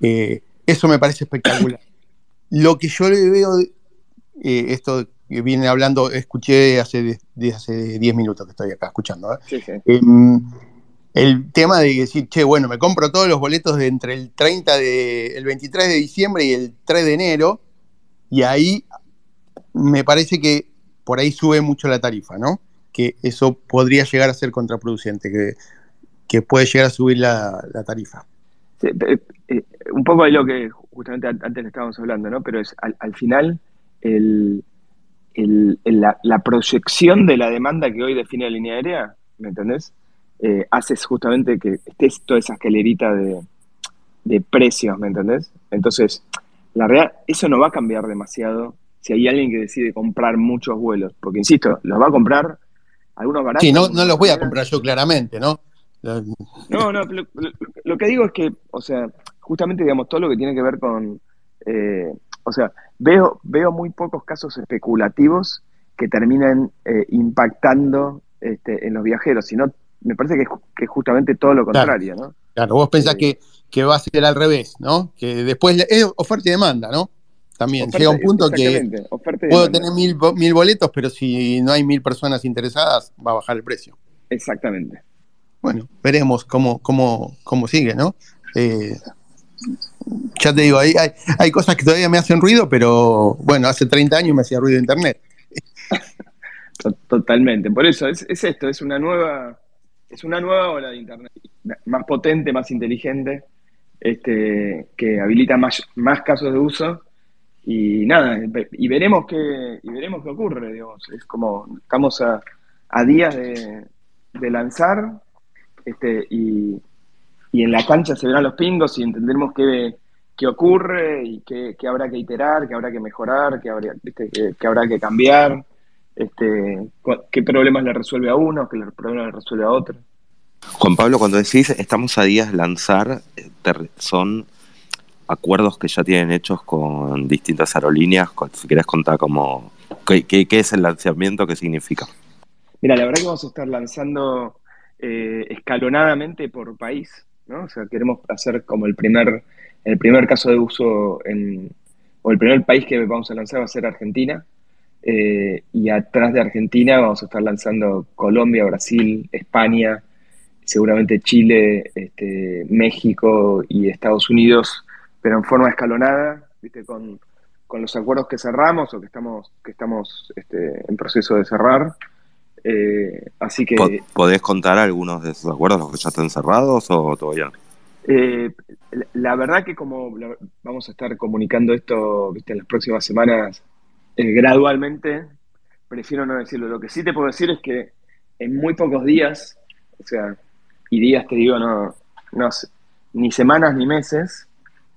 Eh, eso me parece espectacular. Lo que yo le veo, eh, esto que viene hablando, escuché hace 10 minutos que estoy acá escuchando. ¿eh? Sí, sí. El tema de decir, che, bueno, me compro todos los boletos de entre el 30 de, el 23 de diciembre y el 3 de enero, y ahí me parece que por ahí sube mucho la tarifa, ¿no? Que eso podría llegar a ser contraproducente, que, que puede llegar a subir la, tarifa. Eh, un poco de lo que justamente antes estábamos hablando, ¿no? Pero es al, final la, la, proyección de la demanda que hoy define la línea aérea, ¿me entendés? Eh, haces justamente que estés toda esa escalerita de, precios, ¿me entendés? Entonces, la realidad, eso no va a cambiar demasiado si hay alguien que decide comprar muchos vuelos, porque insisto, los va a comprar algunos baratos. Sí, no, no los voy a comprar yo claramente, ¿no? No, no, lo, que digo es que, o sea, justamente, digamos, todo lo que tiene que ver con, eh, o sea, veo, veo muy pocos casos especulativos que terminen eh, impactando este, en los viajeros, sino me parece que es, justamente todo lo contrario, ¿no? Claro, vos pensás eh, que, que, va a ser al revés, ¿no? Que después es oferta y demanda, ¿no? También Oferta- llega un punto que puedo tener mil, mil boletos, pero si no hay mil personas interesadas, va a bajar el precio. Exactamente. Bueno, veremos cómo, cómo, cómo sigue, ¿no? Eh, ya te digo, hay, hay, hay cosas que todavía me hacen ruido, pero bueno, hace 30 años me hacía ruido Internet. To- Totalmente. Por eso es, es esto, es una nueva, es una nueva ola de internet, más potente, más inteligente, este, que habilita más, más casos de uso. Y nada, y veremos qué, y veremos qué ocurre, digamos. Es como estamos a, a días de, de lanzar, este, y, y en la cancha se verán los pingos y entenderemos qué, qué ocurre y qué, qué habrá que iterar, qué habrá que mejorar, qué, qué- qué habrá que cambiar este, qué problemas le resuelve a uno, qué problemas le resuelve a otro. Juan Pablo, cuando decís estamos a días de lanzar, eh, son acuerdos que ya tienen hechos con distintas aerolíneas. Si querés contar como qué, qué- qué es el lanzamiento, qué significa. Mira, la verdad que vamos a estar lanzando eh, escalonadamente por país, ¿no? O sea, queremos hacer como el primer, el primer caso de uso en, o el primer país que vamos a lanzar va a ser Argentina. Eh, y atrás de Argentina vamos a estar lanzando Colombia, Brasil, España, seguramente Chile, este, México y Estados Unidos, pero en forma escalonada, ¿viste? Con, con los acuerdos que cerramos o que estamos, que estamos este, en proceso de cerrar. Eh, así que Po- ¿Podés contar algunos de esos acuerdos, los que ya están cerrados o todavía no? eh, la- la verdad que como la- vamos a estar comunicando esto ¿viste? en las próximas semanas eh, gradualmente, prefiero no decirlo. Lo que sí te puedo decir es que en muy pocos días, o sea, y días te digo, no, no sé, ni semanas ni meses,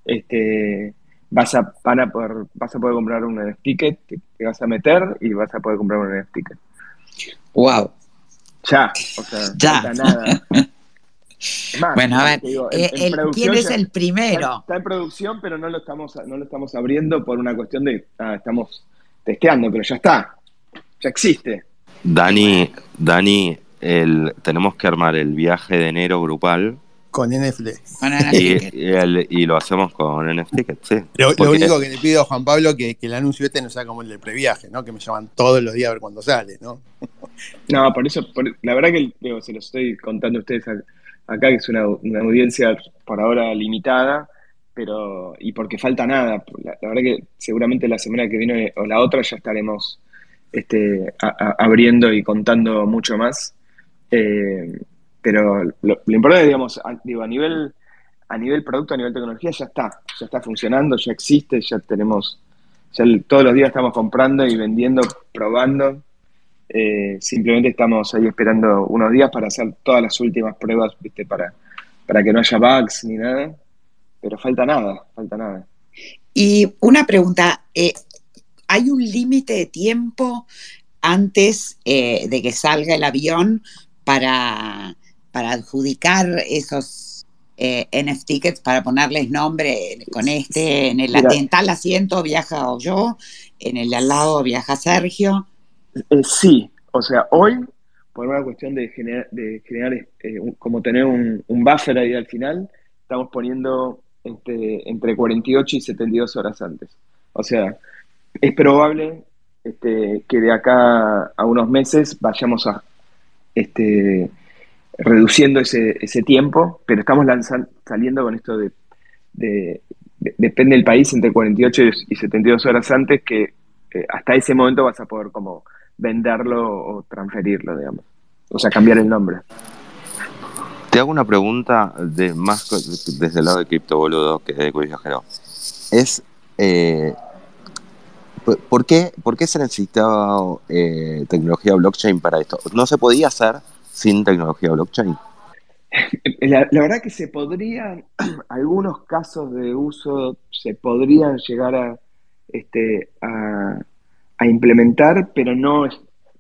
este, vas a, van a poder, vas a poder comprar un ticket, te, te vas a meter y vas a poder comprar un ticket. Wow. Ya, o sea, Ya. falta nada. Más, Bueno, a ver, te digo, en- eh, en ¿quién es ya- el Está, primero? está en producción, pero no lo estamos no lo estamos abriendo por una cuestión de ah, estamos testeando, pero ya está. Ya existe. Dani, Dani el, tenemos que armar el viaje de enero grupal Con NFT. Con y, y el- y lo hacemos con NFT, sí. Lo, único que le pido a Juan Pablo que, que el anuncio este no sea como el del previaje, ¿no? Que me llaman todos los días a ver cuándo sale, ¿no? No, por eso, por- la verdad que digo, se lo estoy contando a ustedes acá, que es una, una audiencia por ahora limitada, pero y porque falta nada. La, la verdad que seguramente la semana que viene o la otra ya estaremos este, a- abriendo y contando mucho más. Eh, pero lo, lo importante, digamos, a, digo, a nivel a nivel producto, a nivel tecnología, ya está, ya está funcionando, ya existe, ya tenemos, ya todos los días estamos comprando y vendiendo, probando. Eh, simplemente estamos ahí esperando unos días para hacer todas las últimas pruebas, ¿viste? Para, para que no haya bugs ni nada. Pero falta nada, falta nada. Y una pregunta, eh, ¿hay un límite de tiempo antes eh, de que salga el avión para, para adjudicar esos eh, NFT tickets, para ponerles nombre con este, en el tal asiento viaja yo, en el al lado viaja Sergio? Eh, sí, o sea, hoy, por una cuestión de generar, de generar un- como tener un, un buffer ahí al final, estamos poniendo este, entre 48 y 72 horas antes. O sea, es probable este, que de acá a unos meses vayamos a este, reduciendo ese, ese tiempo, pero estamos lanzando, saliendo con esto de- depende del país, entre 48 y 72 horas antes, que eh, hasta ese momento vas a poder como venderlo o transferirlo, digamos. O sea, cambiar el nombre. Te hago una pregunta de más desde el lado de cripto boludo que de Viajero. Es eh, ¿por- ¿por qué, ¿por qué se necesitaba eh, tecnología blockchain para esto? ¿No se podía hacer sin tecnología blockchain? La, la verdad que se podrían, algunos casos de uso se podrían llegar a, este, a, implementar, pero no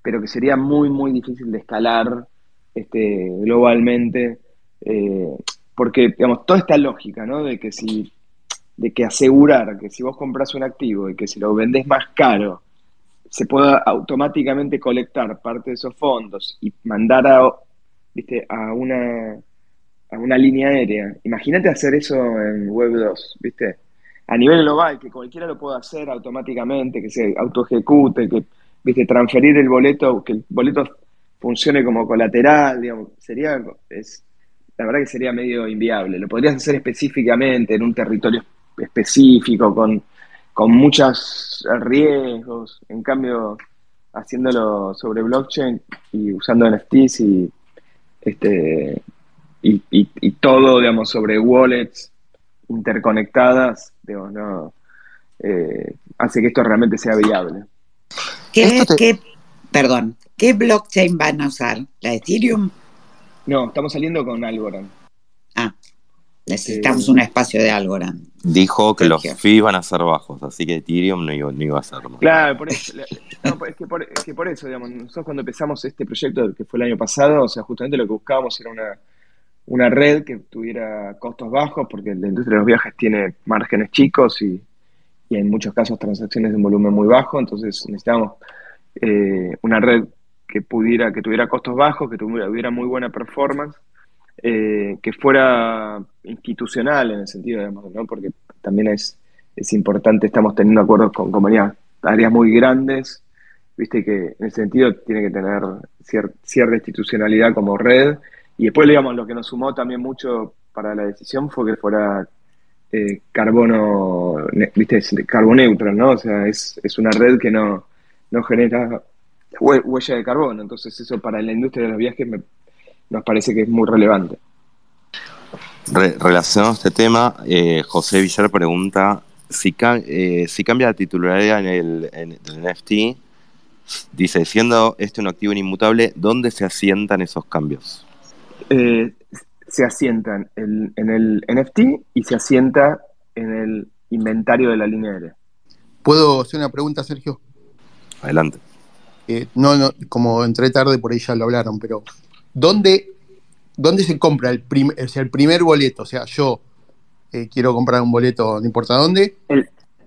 pero que sería muy, muy difícil de escalar este, globalmente, eh, porque digamos, toda esta lógica, ¿no? De que si, de que asegurar que si vos compras un activo y que si lo vendés más caro, se pueda automáticamente colectar parte de esos fondos y mandar a, ¿viste? a una a una línea aérea. Imagínate hacer eso en Web 2, ¿viste? a nivel global, que cualquiera lo pueda hacer automáticamente, que se autoejecute, que viste, transferir el boleto, que el boleto funcione como colateral, digamos, sería, es, la verdad que sería medio inviable. Lo podrías hacer específicamente en un territorio específico, con, con muchos riesgos. En cambio, haciéndolo sobre blockchain y usando NFTs y, este, y, y, todo, digamos, sobre wallets interconectadas, digamos, no, eh, hace que esto realmente sea viable. ¿Qué, perdón, ¿qué blockchain van a usar? ¿La Ethereum? No, estamos saliendo con Algorand. Ah, necesitamos un espacio de Algorand. Dijo que los fees van a ser bajos, así que Ethereum no iba, a ser. Claro, por eso, es, que por, eso, digamos, nosotros cuando empezamos este proyecto, que fue el año pasado, o sea, justamente lo que buscábamos era una, una red que tuviera costos bajos, porque la industria de los viajes tiene márgenes chicos y, y en muchos casos transacciones de un volumen muy bajo, entonces necesitábamos eh, una red que pudiera, que tuviera costos bajos, que tuviera, muy buena performance, eh, que fuera institucional en el sentido, digamos, ¿no? porque también es, es importante, estamos teniendo acuerdos con compañías, áreas muy grandes, viste que en ese sentido tiene que tener cierta institucionalidad como red, y después, digamos, lo que nos sumó también mucho para la decisión fue que fuera eh, carbono, viste, carboneutro, ¿no? O sea, es, una red que no, no genera huella de carbono. Entonces eso para la industria de los viajes nos parece que es muy relevante. relacionado a este tema, eh, José Villar pregunta si, eh, si cambia la titularidad en el, en el NFT, dice, siendo este un activo inmutable, ¿dónde se asientan esos cambios? Eh, se asientan en, el NFT y se asienta en el inventario de la línea aérea. ¿Puedo hacer una pregunta, Sergio? Adelante. Eh, no, no, como entré tarde, por ahí ya lo hablaron, pero ¿dónde, dónde se compra el, el primer boleto? O sea, yo eh, quiero comprar un boleto, no importa dónde.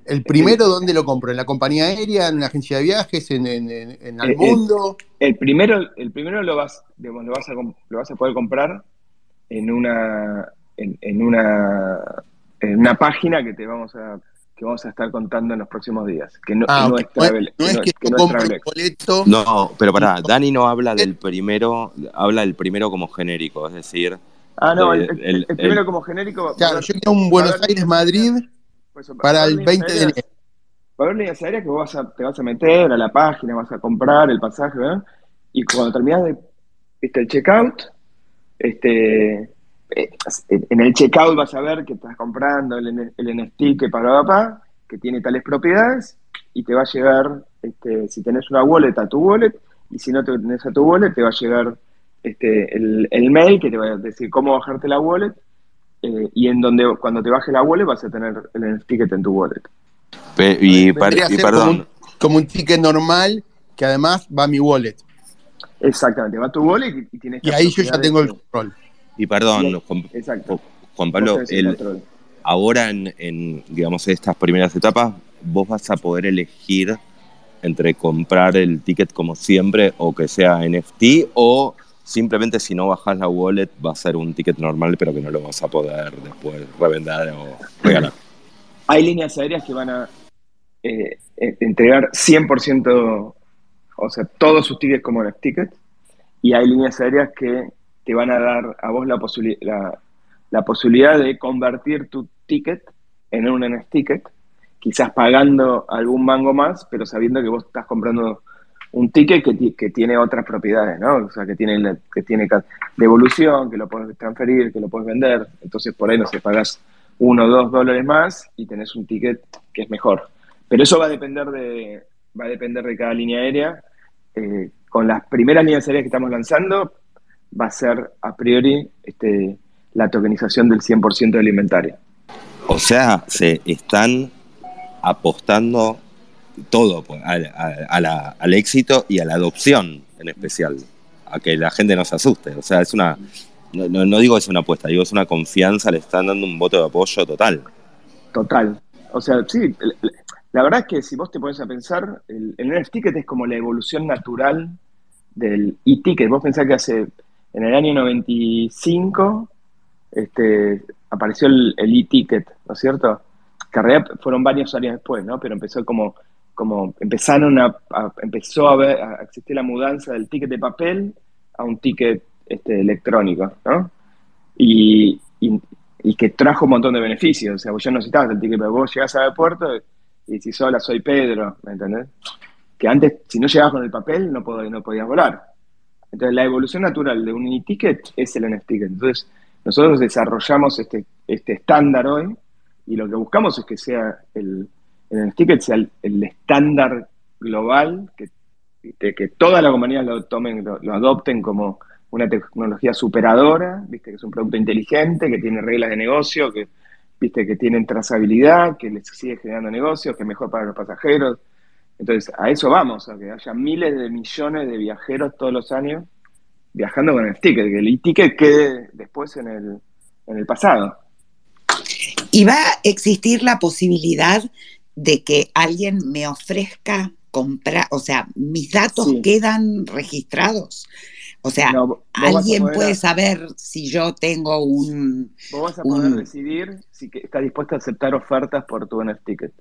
El, primero, ¿dónde lo compro? ¿En la compañía aérea, en la agencia de viajes, en, en, en el, mundo? El, primero, el primero lo vas, lo, vas a, lo vas a poder comprar en una, en, una, en una página que te vamos a que vamos a estar contando en los próximos días. Que no, ah, es travel, no, es que, no, boleto. No, pero pará, Dani no habla del primero, habla del primero como genérico, es decir. Ah, no, el, primero como genérico. Claro, yo quiero un Buenos Aires-Madrid para el 20 de enero. Va a haber líneas aéreas que vos vas a, te vas a meter a la página, vas a comprar el pasaje, ¿verdad? Y cuando terminas de, viste, el checkout, este, eh, en el checkout vas a ver que estás comprando el, el NFT que para papá, que tiene tales propiedades, y te va a llegar, este, si tenés una wallet, a tu wallet, y si no te tenés a tu wallet, te va a llegar este, el, mail que te va a decir cómo bajarte la wallet, eh, y en donde cuando te baje la wallet vas a tener el ticket en tu wallet. y, perdón. Como un, ticket normal que además va a mi wallet. Exactamente, va a tu wallet y, tienes Y ahí yo ya tengo el control. Y perdón, Juan, Pablo, ahora en, digamos, estas primeras etapas, vos vas a poder elegir entre comprar el ticket como siempre o que sea NFT o simplemente si no bajas la wallet va a ser un ticket normal pero que no lo vas a poder después revender o regalar. Hay líneas aéreas que van a eh, eh, entregar 100%, o sea, todos sus tickets como NFT ticket y hay líneas aéreas que te van a dar a vos la, posibilidad de convertir tu ticket en un NFT ticket, quizás pagando algún mango más, pero sabiendo que vos estás comprando un ticket que, tiene otras propiedades, ¿no? O sea, que tiene, que tiene devolución, que lo puedes transferir, que lo puedes vender. Entonces, por ahí, no sé, pagas uno o dos dólares más y tenés un ticket que es mejor. Pero eso va a depender de, va a depender de cada línea aérea. Eh, con las primeras líneas aéreas que estamos lanzando, va a ser a priori este, la tokenización del 100% del inventario. O sea, se están apostando todo pues, al éxito y a la adopción en especial, a que la gente no se asuste. O sea, es una, no, digo que es una apuesta, digo es una confianza, le están dando un voto de apoyo total. Total. O sea, sí, la verdad es que si vos te pones a pensar, el, el NFT es como la evolución natural del e-ticket. Vos pensás que hace en el año 95 este, apareció el e-ticket, ¿no es cierto? que en realidad fueron varios años después, ¿no? Pero empezó como, como empezaron a, a- empezó a, ver, a existir la mudanza del ticket de papel a un ticket este, electrónico, ¿no? Y, y, y que trajo un montón de beneficios. O sea, vos ya no necesitabas el ticket, pero vos llegás al aeropuerto y decís, hola, soy Pedro, ¿me entendés? Que antes, si no llegabas con el papel, no, pod- no podías volar. Entonces, la evolución natural de un e-ticket es el NFT-ticket. Entonces, nosotros desarrollamos este, este estándar hoy y lo que buscamos es que sea el, el NFT-ticket sea el, estándar global, que, de que todas las compañías lo tomen, lo, lo adopten como una tecnología superadora, viste que es un producto inteligente, que tiene reglas de negocio, que viste que tienen trazabilidad, que les sigue generando negocios, que es mejor para los pasajeros. Entonces, a eso vamos, a que haya miles de millones de viajeros todos los años viajando con el ticket, que el e-ticket quede después en el, en el pasado. Y va a existir la posibilidad de que alguien me ofrezca comprar, o sea, mis datos Sí. quedan registrados. O sea, No, a alguien puede saber si yo tengo un... Vos vas a poder un- decidir si estás dispuesto a aceptar ofertas por tu NFT ticket.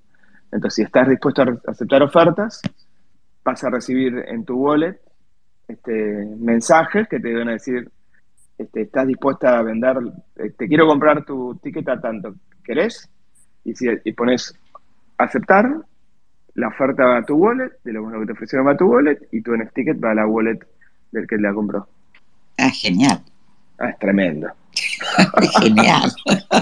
Entonces, si estás dispuesto a aceptar ofertas, vas a recibir en tu wallet este, mensajes que te van a decir, este, estás dispuesta a vender, eh, te quiero comprar tu ticket a tanto, ¿querés? Y, si, y pones aceptar, la oferta va a tu wallet, de lo bueno que te ofrecieron va a tu wallet, y tu NFT ticket va a la wallet del que la compró. Ah, genial, Ah, es tremendo. genial.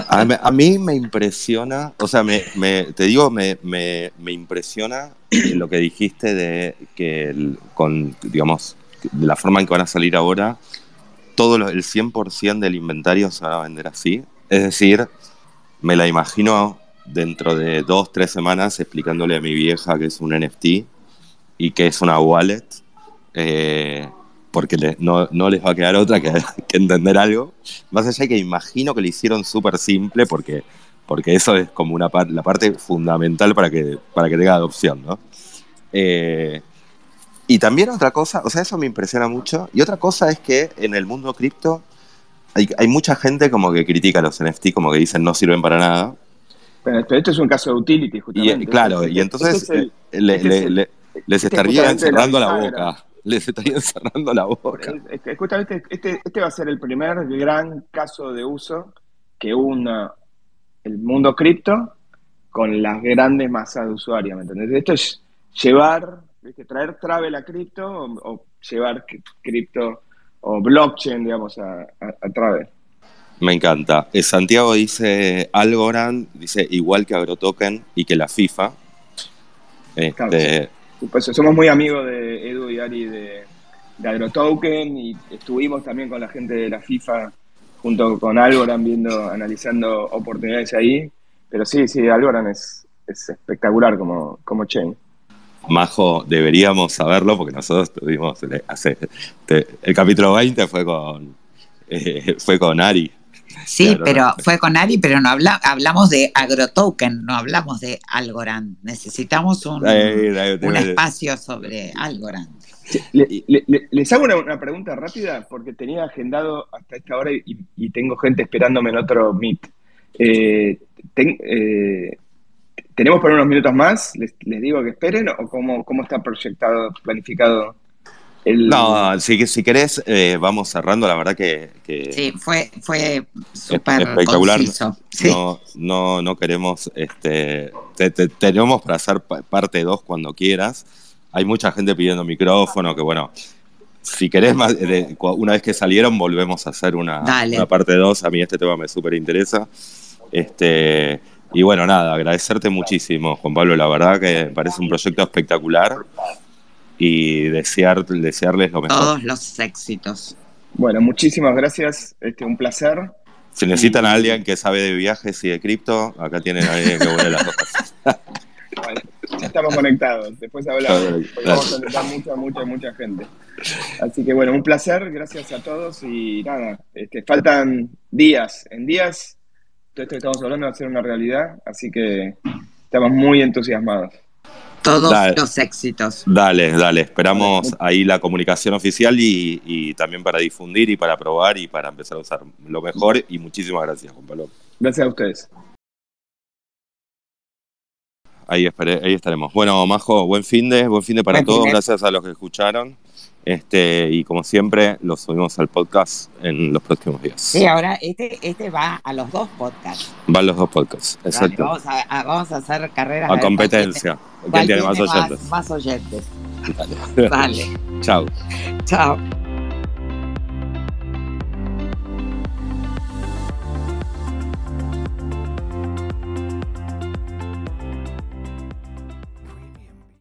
A, mí- me impresiona, o sea, me, te digo, me, me- impresiona lo que dijiste de que con, digamos, la forma en que van a salir ahora, todo lo- el 100% del inventario se va a vender así. Es decir, me la imagino dentro de dos, tres semanas explicándole a mi vieja que es un NFT y que es una wallet, eh, porque le- no, no les va a quedar otra que, que entender algo. Más allá de que imagino que lo hicieron súper simple porque, porque eso es como una par- la parte fundamental para que, para que tenga adopción, ¿no? Eh, y también otra cosa, o sea, eso me impresiona mucho. Y otra cosa es que en el mundo cripto hay, hay mucha gente como que critica los NFT, como que dicen no sirven para nada. Pero, esto es un caso de utility, justamente. claro, y entonces este es el- le- este le- es el- le- les este es estaría justamente la boca. Les estaría encerrando la boca. es- es que justamente este, este va a ser el primer gran caso de uso que una el mundo cripto con las grandes masas de usuarios, ¿me entendés? Esto es llevar, ¿viste? traer travel a cripto o, o llevar cri- cripto o blockchain, digamos, a, a, a travel. Me encanta. Santiago dice Algorand, dice igual que AgroToken y que la FIFA. Este, Claro. Pues somos muy amigos de Edu y Ari de, de AgroToken y estuvimos también con la gente de la FIFA junto con Algorand viendo, analizando oportunidades ahí. Pero sí, sí, Algorand es, es espectacular como, como chain. Majo, deberíamos saberlo porque nosotros tuvimos el capítulo 20 fue con eh, fue con Ari. Sí, Claro, pero no. fue con Ari, pero no habla, hablamos de AgroToken, no hablamos de Algorand. Necesitamos un, un espacio sobre Algorand. Le- le- le- les hago una, una pregunta rápida porque tenía agendado hasta esta hora y, y tengo gente esperándome en otro meet. Eh, ten- eh, ¿Tenemos por unos minutos más? ¿Les, les digo que esperen o cómo, cómo está proyectado, planificado el... No, si, si querés, eh, vamos cerrando. La verdad que, que Sí, fue, fue súper espectacular. conciso. Sí. no, no, no queremos, este, te- te- tenemos para hacer pa- parte 2 cuando quieras. Hay mucha gente pidiendo micrófono, que bueno, si querés, más, de- una vez que salieron, volvemos a hacer una parte 2. A mí este tema me súper interesa. Este, y bueno, nada, agradecerte muchísimo, Juan Pablo. La verdad que me parece un proyecto espectacular y desear, desearles lo mejor. Todos los éxitos. Bueno, muchísimas gracias, este, un placer. Si necesitan a alguien que sabe de viajes y de cripto, acá tienen a alguien que une las cosas. Bueno, ya estamos conectados, después hablamos. Porque Vamos a necesitar mucha, mucha, mucha gente. Así que bueno, un placer, gracias a todos y nada, este, faltan días. En días, todo esto que estamos hablando va a ser una realidad, así que estamos muy entusiasmados. Todos Dale. los éxitos. Dale, dale, esperamos ahí la comunicación oficial y, y también para difundir y para probar y para empezar a usar lo mejor. Y muchísimas gracias, Juan Pablo. Gracias a ustedes. ahí, esperé, ahí estaremos. Bueno, Majo, buen fin de, buen fin de para Buen todos, fin de. gracias a los que escucharon. Este, y como siempre, lo subimos al podcast en los próximos días. Sí, ahora este, este va a los dos podcasts. Van los dos podcasts, exacto. vamos, a, a- vamos a hacer carreras. a cuál competencia. ¿Quién tiene más oyentes? Más oyentes. Dale. Dale, Chao. chao.